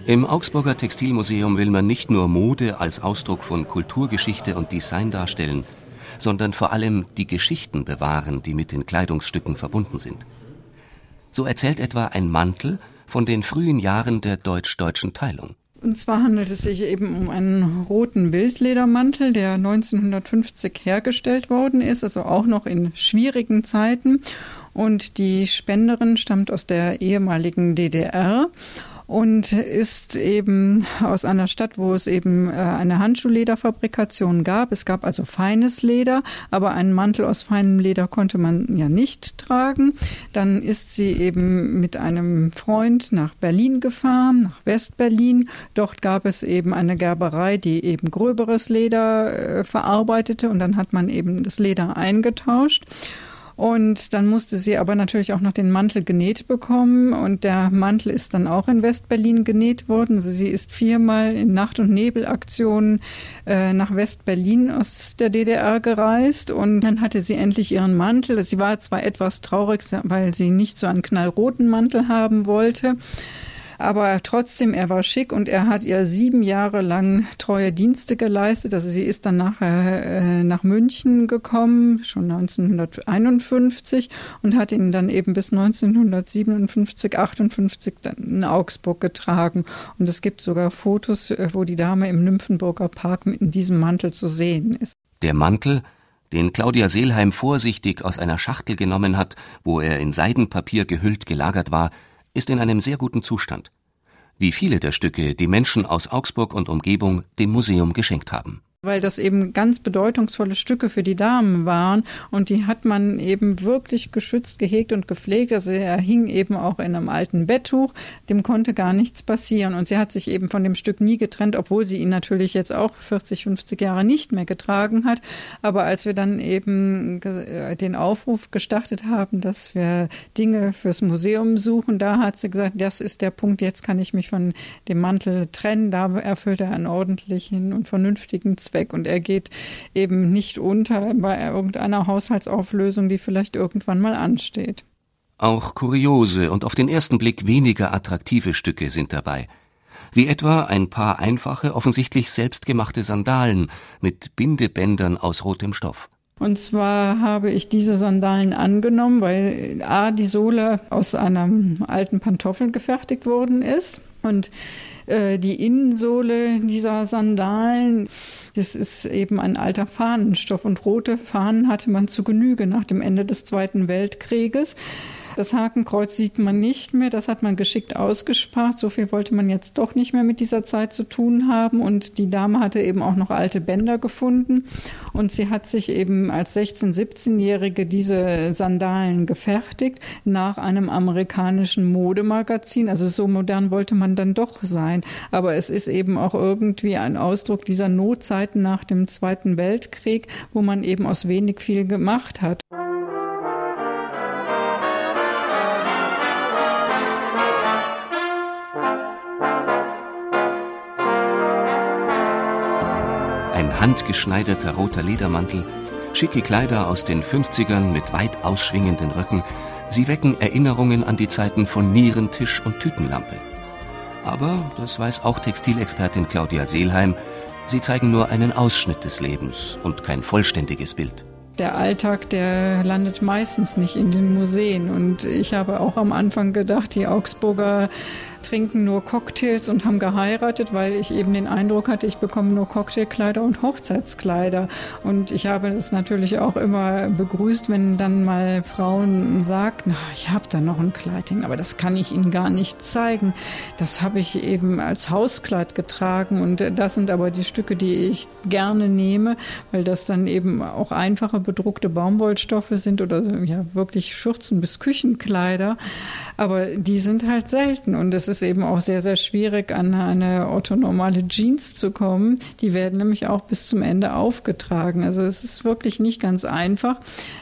im Augsburger Textilmuseum will man nicht nur Mode als Ausdruck von Kulturgeschichte und Design darstellen, sondern vor allem die Geschichten bewahren, die mit den Kleidungsstücken verbunden sind. So erzählt etwa ein Mantel von den frühen Jahren der deutsch-deutschen Teilung. Und zwar handelt es sich eben um einen roten Wildledermantel, der 1950 hergestellt worden ist, also auch noch in schwierigen Zeiten. Und die Spenderin stammt aus der ehemaligen DDR und ist eben aus einer Stadt, wo es eben äh, eine Handschuhlederfabrikation gab. Es gab also feines Leder, aber einen Mantel aus feinem Leder konnte man ja nicht tragen. Dann ist sie eben mit einem Freund nach Berlin gefahren, nach Westberlin. Dort gab es eben eine Gerberei, die eben gröberes Leder äh, verarbeitete und dann hat man eben das Leder eingetauscht. Und dann musste sie aber natürlich auch noch den Mantel genäht bekommen. Und der Mantel ist dann auch in Westberlin genäht worden. Also sie ist viermal in Nacht- und Nebelaktionen äh, nach Westberlin aus der DDR gereist. Und dann hatte sie endlich ihren Mantel. Sie war zwar etwas traurig, weil sie nicht so einen knallroten Mantel haben wollte. Aber trotzdem, er war schick und er hat ihr sieben Jahre lang treue Dienste geleistet. Also sie ist dann nachher äh, nach München gekommen, schon 1951 und hat ihn dann eben bis 1957, 58 dann in Augsburg getragen. Und es gibt sogar Fotos, äh, wo die Dame im Nymphenburger Park mit in diesem Mantel zu sehen ist. Der Mantel, den Claudia Seelheim vorsichtig aus einer Schachtel genommen hat, wo er in Seidenpapier gehüllt gelagert war, ist in einem sehr guten Zustand, wie viele der Stücke, die Menschen aus Augsburg und Umgebung dem Museum geschenkt haben weil das eben ganz bedeutungsvolle Stücke für die Damen waren. Und die hat man eben wirklich geschützt, gehegt und gepflegt. Also er hing eben auch in einem alten Betttuch, dem konnte gar nichts passieren. Und sie hat sich eben von dem Stück nie getrennt, obwohl sie ihn natürlich jetzt auch 40, 50 Jahre nicht mehr getragen hat. Aber als wir dann eben den Aufruf gestartet haben, dass wir Dinge fürs Museum suchen, da hat sie gesagt, das ist der Punkt, jetzt kann ich mich von dem Mantel trennen, da erfüllt er einen ordentlichen und vernünftigen Zweck weg und er geht eben nicht unter bei irgendeiner Haushaltsauflösung, die vielleicht irgendwann mal ansteht. Auch kuriose und auf den ersten Blick weniger attraktive Stücke sind dabei. Wie etwa ein paar einfache, offensichtlich selbstgemachte Sandalen mit Bindebändern aus rotem Stoff. Und zwar habe ich diese Sandalen angenommen, weil A, die Sohle aus einem alten Pantoffel gefertigt worden ist Und äh, die Innensohle dieser Sandalen, das ist eben ein alter Fahnenstoff und rote Fahnen hatte man zu Genüge nach dem Ende des Zweiten Weltkrieges. Das Hakenkreuz sieht man nicht mehr, das hat man geschickt ausgespart. So viel wollte man jetzt doch nicht mehr mit dieser Zeit zu tun haben. Und die Dame hatte eben auch noch alte Bänder gefunden. Und sie hat sich eben als 16-, 17-Jährige diese Sandalen gefertigt nach einem amerikanischen Modemagazin. Also so modern wollte man dann doch sein. Aber es ist eben auch irgendwie ein Ausdruck dieser Notzeiten nach dem Zweiten Weltkrieg, wo man eben aus wenig viel gemacht hat. Handgeschneiderter roter Ledermantel, schicke Kleider aus den 50ern mit weit ausschwingenden Röcken, sie wecken Erinnerungen an die Zeiten von Nierentisch und Tütenlampe. Aber, das weiß auch Textilexpertin Claudia Seelheim, sie zeigen nur einen Ausschnitt des Lebens und kein vollständiges Bild der Alltag, der landet meistens nicht in den Museen. Und ich habe auch am Anfang gedacht, die Augsburger trinken nur Cocktails und haben geheiratet, weil ich eben den Eindruck hatte, ich bekomme nur Cocktailkleider und Hochzeitskleider. Und ich habe es natürlich auch immer begrüßt, wenn dann mal Frauen sagten, ich habe da noch ein Kleidchen, aber das kann ich Ihnen gar nicht zeigen. Das habe ich eben als Hauskleid getragen und das sind aber die Stücke, die ich gerne nehme, weil das dann eben auch einfache bedruckte Baumwollstoffe sind oder ja wirklich Schürzen bis Küchenkleider. Aber die sind halt selten und es ist eben auch sehr, sehr schwierig, an eine orthonormale Jeans zu kommen. Die werden nämlich auch bis zum Ende aufgetragen. Also es ist wirklich nicht ganz einfach.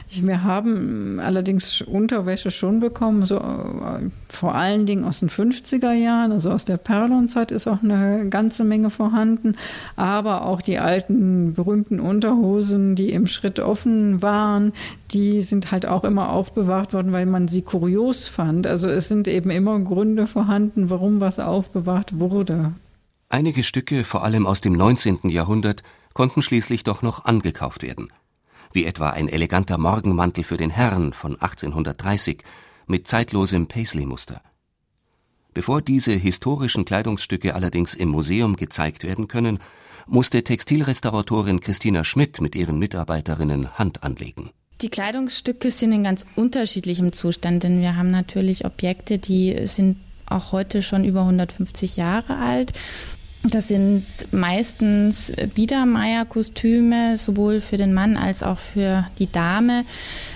Wir haben allerdings Unterwäsche schon bekommen, so äh, vor allen Dingen aus den 50er Jahren, also aus der Perlonzeit ist auch eine ganze Menge vorhanden, aber auch die alten berühmten Unterhosen, die im Schritt offen waren, die sind halt auch immer aufbewahrt worden, weil man sie kurios fand. Also es sind eben immer Gründe vorhanden, warum was aufbewahrt wurde. Einige Stücke, vor allem aus dem 19. Jahrhundert, konnten schließlich doch noch angekauft werden wie etwa ein eleganter Morgenmantel für den Herrn von 1830 mit zeitlosem Paisley-Muster. Bevor diese historischen Kleidungsstücke allerdings im Museum gezeigt werden können, musste Textilrestauratorin Christina Schmidt mit ihren Mitarbeiterinnen Hand anlegen. Die Kleidungsstücke sind in ganz unterschiedlichem Zustand, denn wir haben natürlich Objekte, die sind auch heute schon über 150 Jahre alt. Das sind meistens Biedermeier-Kostüme, sowohl für den Mann als auch für die Dame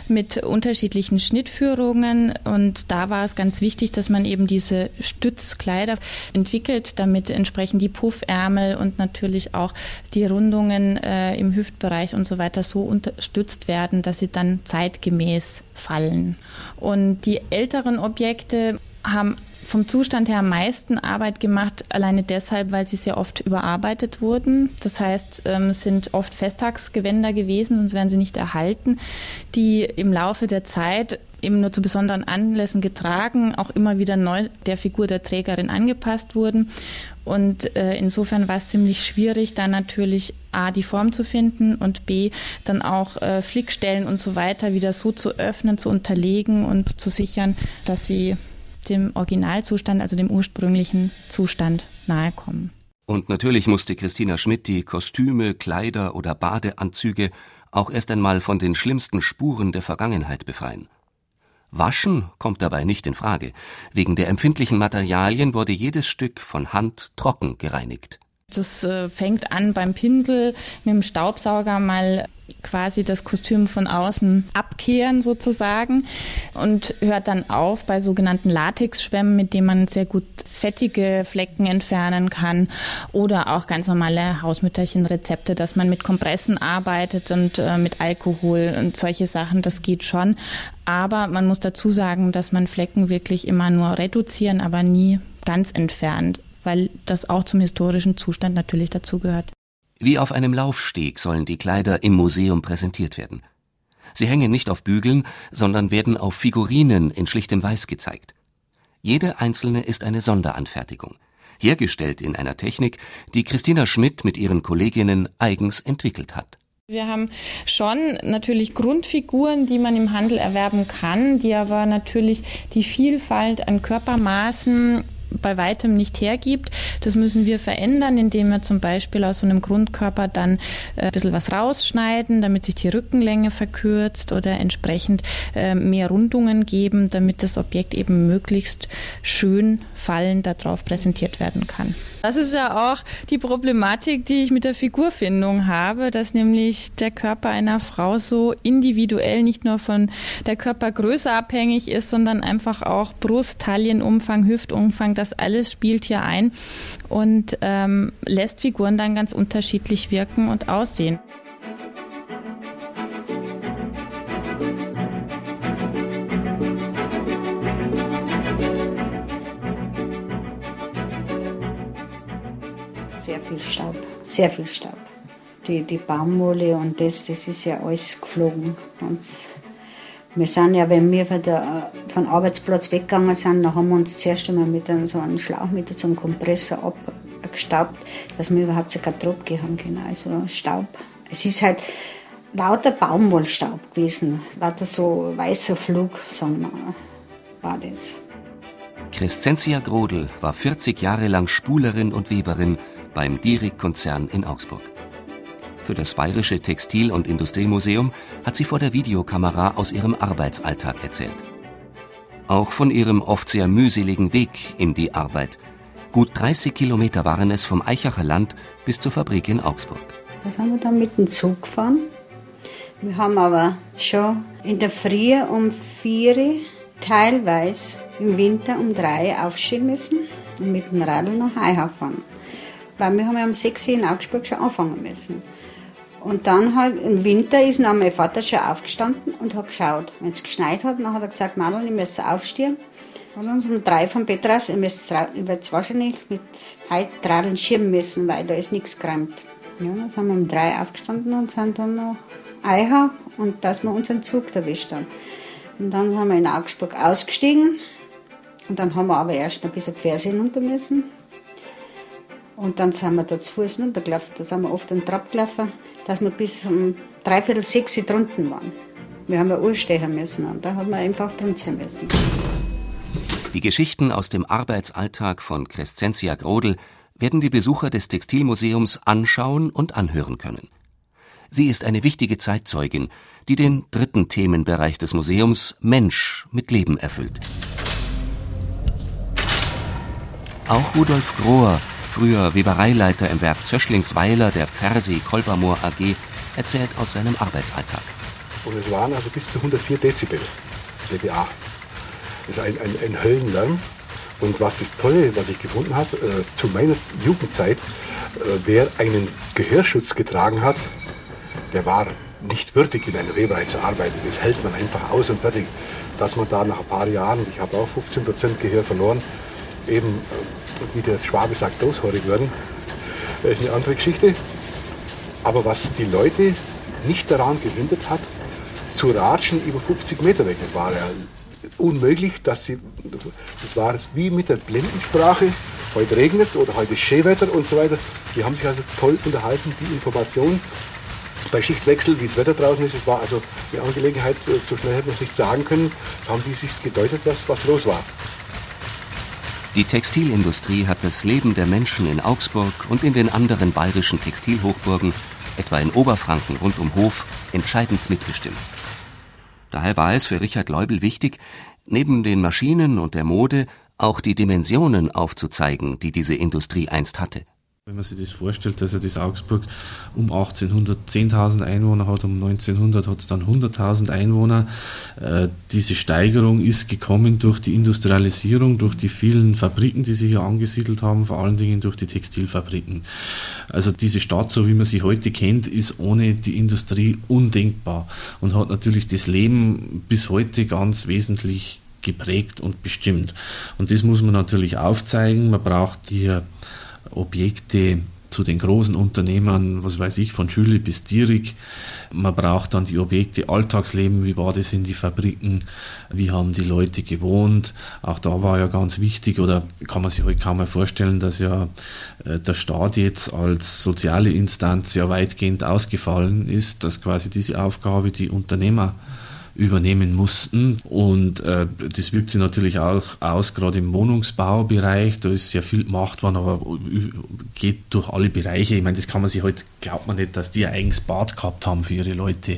mit unterschiedlichen Schnittführungen. Und da war es ganz wichtig, dass man eben diese Stützkleider entwickelt, damit entsprechend die Puffärmel und natürlich auch die Rundungen äh, im Hüftbereich und so weiter so unterstützt werden, dass sie dann zeitgemäß fallen. Und die älteren Objekte haben vom Zustand her am meisten Arbeit gemacht, alleine deshalb, weil sie sehr oft überarbeitet wurden. Das heißt, ähm, es sind oft Festtagsgewänder gewesen, sonst wären sie nicht erhalten, die im Laufe der Zeit eben nur zu besonderen Anlässen getragen, auch immer wieder neu der Figur der Trägerin angepasst wurden. Und äh, insofern war es ziemlich schwierig, da natürlich A, die Form zu finden und B, dann auch äh, Flickstellen und so weiter wieder so zu öffnen, zu unterlegen und zu sichern, dass sie dem Originalzustand, also dem ursprünglichen Zustand nahe kommen. Und natürlich musste Christina Schmidt die Kostüme, Kleider oder Badeanzüge auch erst einmal von den schlimmsten Spuren der Vergangenheit befreien. Waschen kommt dabei nicht in Frage. Wegen der empfindlichen Materialien wurde jedes Stück von Hand trocken gereinigt. Das äh, fängt an beim Pinsel mit dem Staubsauger mal quasi das Kostüm von außen abkehren sozusagen und hört dann auf bei sogenannten Latexschwämmen, mit denen man sehr gut fettige Flecken entfernen kann oder auch ganz normale Hausmütterchenrezepte, dass man mit Kompressen arbeitet und äh, mit Alkohol und solche Sachen, das geht schon. Aber man muss dazu sagen, dass man Flecken wirklich immer nur reduzieren, aber nie ganz entfernt weil das auch zum historischen Zustand natürlich dazugehört. Wie auf einem Laufsteg sollen die Kleider im Museum präsentiert werden. Sie hängen nicht auf Bügeln, sondern werden auf Figurinen in schlichtem Weiß gezeigt. Jede einzelne ist eine Sonderanfertigung, hergestellt in einer Technik, die Christina Schmidt mit ihren Kolleginnen eigens entwickelt hat. Wir haben schon natürlich Grundfiguren, die man im Handel erwerben kann, die aber natürlich die Vielfalt an Körpermaßen bei weitem nicht hergibt. Das müssen wir verändern, indem wir zum Beispiel aus so einem Grundkörper dann äh, ein bisschen was rausschneiden, damit sich die Rückenlänge verkürzt oder entsprechend äh, mehr Rundungen geben, damit das Objekt eben möglichst schön fallend darauf präsentiert werden kann. Das ist ja auch die Problematik, die ich mit der Figurfindung habe, dass nämlich der Körper einer Frau so individuell nicht nur von der Körpergröße abhängig ist, sondern einfach auch Brust, Taillenumfang, Hüftumfang, das alles spielt hier ein und ähm, lässt Figuren dann ganz unterschiedlich wirken und aussehen. Viel Staub, sehr viel Staub. Die, die Baumwolle und das, das ist ja alles geflogen. Und wir sind ja, wenn wir von der von Arbeitsplatz weggegangen sind, dann haben wir uns zuerst einmal mit einem, so einem Schlauch mit so Kompressor abgestaubt, dass wir überhaupt so keinen Druck haben können. Also Staub. Es ist halt lauter Baumwollstaub gewesen, lauter so weißer Flug, sagen wir, war das. Crescentia Grodel war 40 Jahre lang Spulerin und Weberin beim Dierig-Konzern in Augsburg. Für das Bayerische Textil- und Industriemuseum hat sie vor der Videokamera aus ihrem Arbeitsalltag erzählt. Auch von ihrem oft sehr mühseligen Weg in die Arbeit. Gut 30 Kilometer waren es vom Eichacher Land bis zur Fabrik in Augsburg. Da sind wir dann mit dem Zug gefahren. Wir haben aber schon in der Früh um vier, teilweise im Winter um drei aufstehen müssen und mit dem Radl nach Eichach fahren. Weil wir haben ja um 6 Uhr in Augsburg schon anfangen müssen. Und dann halt im Winter ist dann mein Vater schon aufgestanden und hat geschaut. Wenn es geschneit hat, dann hat er gesagt, Madel, ich muss aufstehen. Und uns um drei vom Bett raus, ich, muss, ich werde wahrscheinlich mit Heidtradeln schirmen müssen, weil da ist nichts geräumt. Ja, dann sind wir um drei aufgestanden und sind dann noch Eichach und dass wir unseren Zug erwischt haben. Und dann sind wir in Augsburg ausgestiegen und dann haben wir aber erst noch bis auf Pferse hinunter müssen. Und dann sind wir da zu Fuß runtergelaufen. Da sind wir oft einen Trab gelaufen, dass wir bis um dreiviertel sechs drunten waren. Wir haben ja Uhr stehen müssen und da haben wir einfach drunter müssen. Die Geschichten aus dem Arbeitsalltag von Crescentia Grodel werden die Besucher des Textilmuseums anschauen und anhören können. Sie ist eine wichtige Zeitzeugin, die den dritten Themenbereich des Museums Mensch mit Leben erfüllt. Auch Rudolf Grohr früher Webereileiter im Werk Zöschlingsweiler der Pfersee Kolbermoor AG, erzählt aus seinem Arbeitsalltag. Und es waren also bis zu 104 Dezibel dBA. Das ist ein, ein, ein Höllenlärm. Und was das Tolle, was ich gefunden habe, äh, zu meiner Jugendzeit, äh, wer einen Gehörschutz getragen hat, der war nicht würdig, in einer Weberei zu arbeiten. Das hält man einfach aus und fertig. Dass man da nach ein paar Jahren, ich habe auch 15% Gehör verloren, eben wie der Schwabe sagt, doshörig werden. Das ist eine andere Geschichte. Aber was die Leute nicht daran gehindert hat, zu ratschen über 50 Meter weg. Das war ja unmöglich, dass sie, das war wie mit der Blindensprache, heute regnet es oder heute ist Schneewetter und so weiter. Die haben sich also toll unterhalten, die Information bei Schichtwechsel, wie das Wetter draußen ist. Es war also eine Angelegenheit, so schnell hätten wir es nicht sagen können. So haben die sich gedeutet, was, was los war. Die Textilindustrie hat das Leben der Menschen in Augsburg und in den anderen bayerischen Textilhochburgen, etwa in Oberfranken rund um Hof, entscheidend mitbestimmt. Daher war es für Richard Leubel wichtig, neben den Maschinen und der Mode auch die Dimensionen aufzuzeigen, die diese Industrie einst hatte. Wenn man sich das vorstellt, dass ja das Augsburg um 1800 10.000 Einwohner hat, um 1900 hat es dann 100.000 Einwohner. Äh, diese Steigerung ist gekommen durch die Industrialisierung, durch die vielen Fabriken, die sich hier angesiedelt haben, vor allen Dingen durch die Textilfabriken. Also diese Stadt, so wie man sie heute kennt, ist ohne die Industrie undenkbar und hat natürlich das Leben bis heute ganz wesentlich geprägt und bestimmt. Und das muss man natürlich aufzeigen. Man braucht hier Objekte zu den großen Unternehmern, was weiß ich, von Schüle bis Dierig. Man braucht dann die Objekte Alltagsleben, wie war das in die Fabriken, wie haben die Leute gewohnt. Auch da war ja ganz wichtig, oder kann man sich heute kaum mehr vorstellen, dass ja äh, der Staat jetzt als soziale Instanz ja weitgehend ausgefallen ist, dass quasi diese Aufgabe die Unternehmer übernehmen mussten. Und äh, das wirkt sich natürlich auch aus, gerade im Wohnungsbaubereich. Da ist sehr viel gemacht worden, aber geht durch alle Bereiche. Ich meine, das kann man sich heute, glaubt man nicht, dass die ein eigenes Bad gehabt haben für ihre Leute,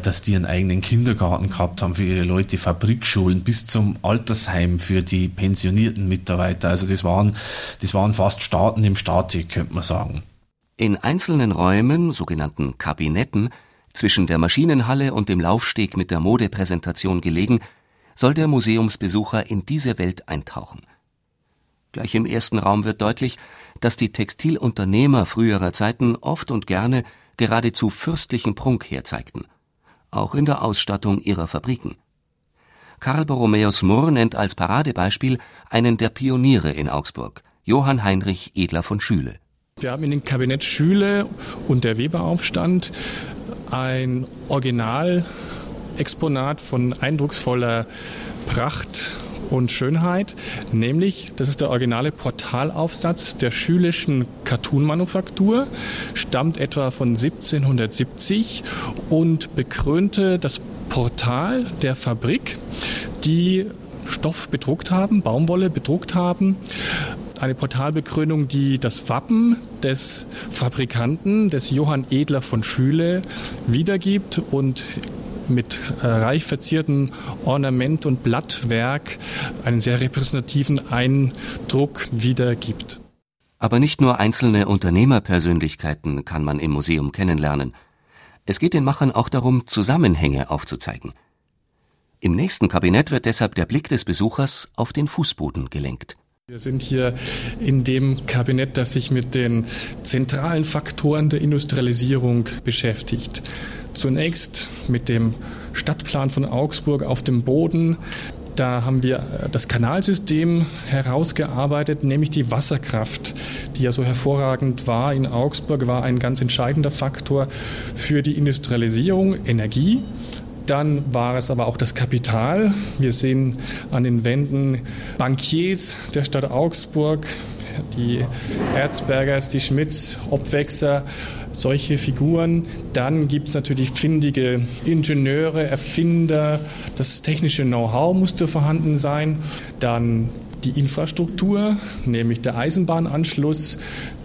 dass die einen eigenen Kindergarten gehabt haben für ihre Leute, Fabrikschulen bis zum Altersheim für die pensionierten Mitarbeiter. Also das waren, das waren fast Staaten im Staate, könnte man sagen. In einzelnen Räumen, sogenannten Kabinetten, zwischen der Maschinenhalle und dem Laufsteg mit der Modepräsentation gelegen, soll der Museumsbesucher in diese Welt eintauchen. Gleich im ersten Raum wird deutlich, dass die Textilunternehmer früherer Zeiten oft und gerne geradezu fürstlichen Prunk herzeigten, auch in der Ausstattung ihrer Fabriken. Karl Borromäus Murr nennt als Paradebeispiel einen der Pioniere in Augsburg, Johann Heinrich Edler von Schüle. Wir haben in dem Kabinett Schüle und der Weberaufstand ein Originalexponat von eindrucksvoller Pracht und Schönheit, nämlich das ist der originale Portalaufsatz der schülischen Cartoon-Manufaktur, stammt etwa von 1770 und bekrönte das Portal der Fabrik, die Stoff bedruckt haben, Baumwolle bedruckt haben eine Portalbekrönung, die das Wappen des Fabrikanten, des Johann Edler von Schüle, wiedergibt und mit äh, reich verziertem Ornament und Blattwerk einen sehr repräsentativen Eindruck wiedergibt. Aber nicht nur einzelne Unternehmerpersönlichkeiten kann man im Museum kennenlernen. Es geht den Machern auch darum, Zusammenhänge aufzuzeigen. Im nächsten Kabinett wird deshalb der Blick des Besuchers auf den Fußboden gelenkt. Wir sind hier in dem Kabinett, das sich mit den zentralen Faktoren der Industrialisierung beschäftigt. Zunächst mit dem Stadtplan von Augsburg auf dem Boden. Da haben wir das Kanalsystem herausgearbeitet, nämlich die Wasserkraft, die ja so hervorragend war in Augsburg, war ein ganz entscheidender Faktor für die Industrialisierung, Energie. Dann war es aber auch das Kapital. Wir sehen an den Wänden Bankiers der Stadt Augsburg, die Erzbergers, die Schmidts, Obwechser, solche Figuren. Dann gibt es natürlich findige Ingenieure, Erfinder, das technische Know-how musste vorhanden sein. Dann die Infrastruktur, nämlich der Eisenbahnanschluss,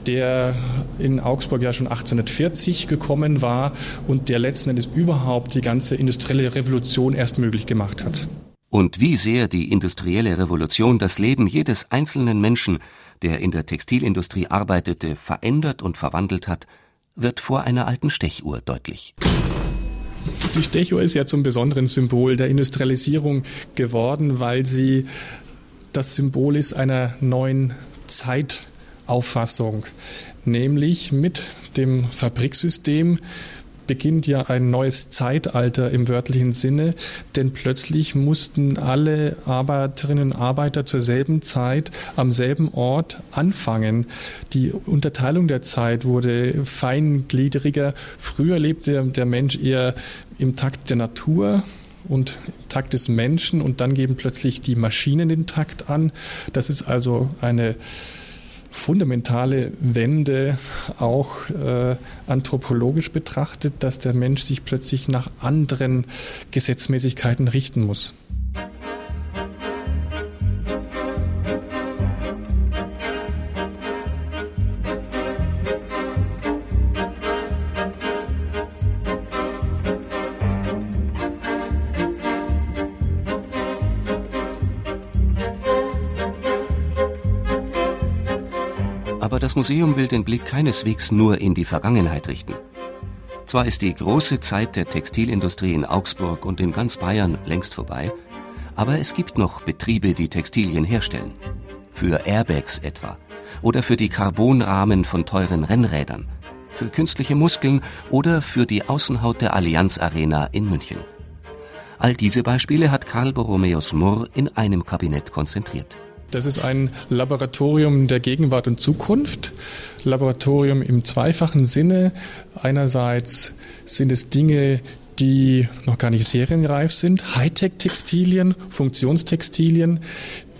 der in Augsburg ja schon 1840 gekommen war und der letzten Endes überhaupt die ganze industrielle Revolution erst möglich gemacht hat. Und wie sehr die industrielle Revolution das Leben jedes einzelnen Menschen, der in der Textilindustrie arbeitete, verändert und verwandelt hat, wird vor einer alten Stechuhr deutlich. Die Stechuhr ist ja zum besonderen Symbol der Industrialisierung geworden, weil sie das Symbol ist einer neuen Zeit Auffassung, nämlich mit dem Fabriksystem beginnt ja ein neues Zeitalter im wörtlichen Sinne, denn plötzlich mussten alle Arbeiterinnen und Arbeiter zur selben Zeit am selben Ort anfangen. Die Unterteilung der Zeit wurde feingliedriger. Früher lebte der Mensch eher im Takt der Natur, und im Takt des Menschen und dann geben plötzlich die Maschinen den Takt an. Das ist also eine fundamentale Wende auch äh, anthropologisch betrachtet, dass der Mensch sich plötzlich nach anderen Gesetzmäßigkeiten richten muss. Das Museum will den Blick keineswegs nur in die Vergangenheit richten. Zwar ist die große Zeit der Textilindustrie in Augsburg und in ganz Bayern längst vorbei, aber es gibt noch Betriebe, die Textilien herstellen. Für Airbags etwa. Oder für die Carbonrahmen von teuren Rennrädern. Für künstliche Muskeln oder für die Außenhaut der Allianz Arena in München. All diese Beispiele hat Karl Borromäus Murr in einem Kabinett konzentriert. Das ist ein Laboratorium der Gegenwart und Zukunft. Laboratorium im zweifachen Sinne. Einerseits sind es Dinge, die noch gar nicht serienreif sind, Hightech-Textilien, Funktionstextilien,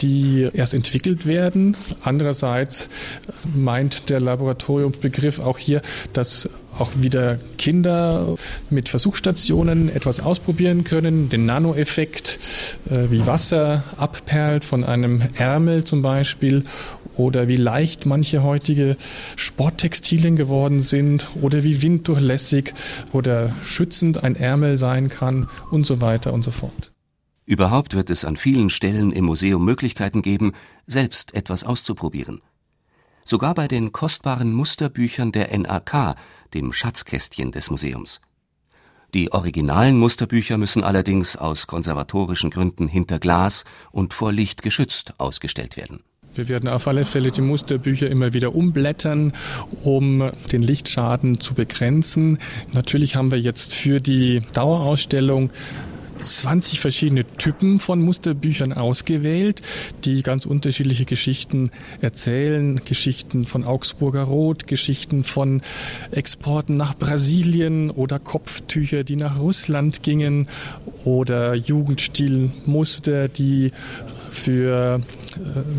die erst entwickelt werden. Andererseits meint der Laboratoriumsbegriff auch hier, dass auch wieder Kinder mit Versuchsstationen etwas ausprobieren können, den Nanoeffekt, äh, wie Wasser abperlt von einem Ärmel zum Beispiel oder wie leicht manche heutige Sporttextilien geworden sind oder wie winddurchlässig oder schützend ein Ärmel sein kann und so weiter und so fort. Überhaupt wird es an vielen Stellen im Museum Möglichkeiten geben, selbst etwas auszuprobieren. Sogar bei den kostbaren Musterbüchern der NAK, dem Schatzkästchen des Museums. Die originalen Musterbücher müssen allerdings aus konservatorischen Gründen hinter Glas und vor Licht geschützt ausgestellt werden. Wir werden auf alle Fälle die Musterbücher immer wieder umblättern, um den Lichtschaden zu begrenzen. Natürlich haben wir jetzt für die Dauerausstellung 20 verschiedene Typen von Musterbüchern ausgewählt, die ganz unterschiedliche Geschichten erzählen. Geschichten von Augsburger Rot, Geschichten von Exporten nach Brasilien oder Kopftücher, die nach Russland gingen oder Jugendstilmuster, die für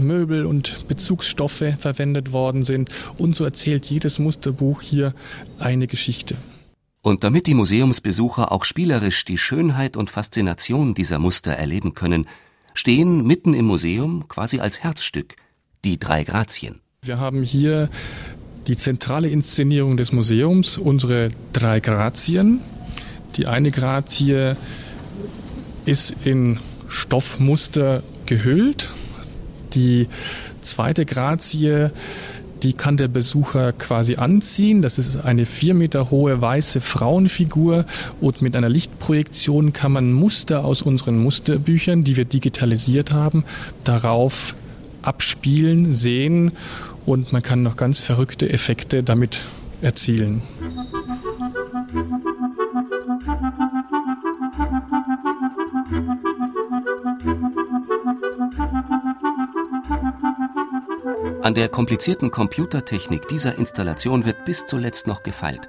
Möbel und Bezugsstoffe verwendet worden sind. Und so erzählt jedes Musterbuch hier eine Geschichte. Und damit die Museumsbesucher auch spielerisch die Schönheit und Faszination dieser Muster erleben können, stehen mitten im Museum quasi als Herzstück die drei Grazien. Wir haben hier die zentrale Inszenierung des Museums, unsere drei Grazien. Die eine Grazie ist in Stoffmuster gehüllt. Die zweite Grazie die kann der Besucher quasi anziehen. Das ist eine vier Meter hohe weiße Frauenfigur und mit einer Lichtprojektion kann man Muster aus unseren Musterbüchern, die wir digitalisiert haben, darauf abspielen, sehen und man kann noch ganz verrückte Effekte damit erzielen. An der komplizierten Computertechnik dieser Installation wird bis zuletzt noch gefeilt,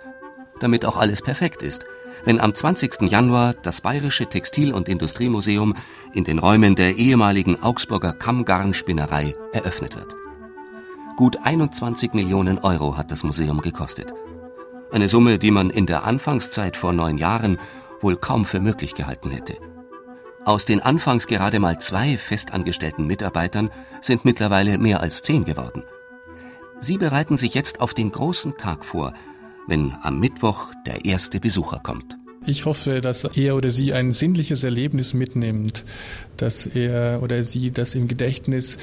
damit auch alles perfekt ist, wenn am 20. Januar das Bayerische Textil- und Industriemuseum in den Räumen der ehemaligen Augsburger Kammgarnspinnerei eröffnet wird. Gut 21 Millionen Euro hat das Museum gekostet. Eine Summe, die man in der Anfangszeit vor neun Jahren wohl kaum für möglich gehalten hätte. Aus den anfangs gerade mal zwei festangestellten Mitarbeitern sind mittlerweile mehr als zehn geworden. Sie bereiten sich jetzt auf den großen Tag vor, wenn am Mittwoch der erste Besucher kommt. Ich hoffe, dass er oder sie ein sinnliches Erlebnis mitnimmt, dass er oder sie das im Gedächtnis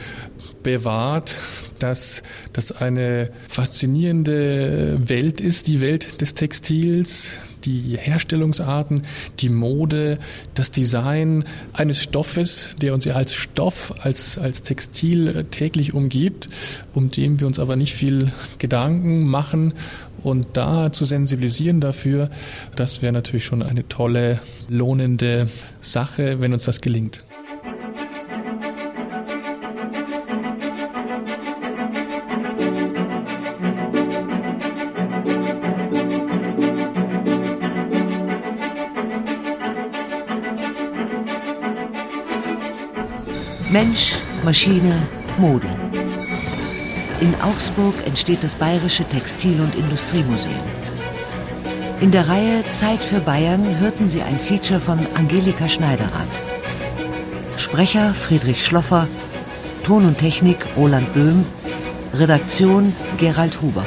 bewahrt, dass das eine faszinierende Welt ist, die Welt des Textils, die Herstellungsarten, die Mode, das Design eines Stoffes, der uns ja als Stoff, als, als Textil täglich umgibt, um den wir uns aber nicht viel Gedanken machen und da zu sensibilisieren dafür, das wäre natürlich schon eine tolle, lohnende Sache, wenn uns das gelingt. Mensch, Maschine, Mode. In Augsburg entsteht das Bayerische Textil- und Industriemuseum. In der Reihe Zeit für Bayern hörten Sie ein Feature von Angelika Schneiderrath. Sprecher Friedrich Schloffer, Ton und Technik Roland Böhm, Redaktion Gerald Huber.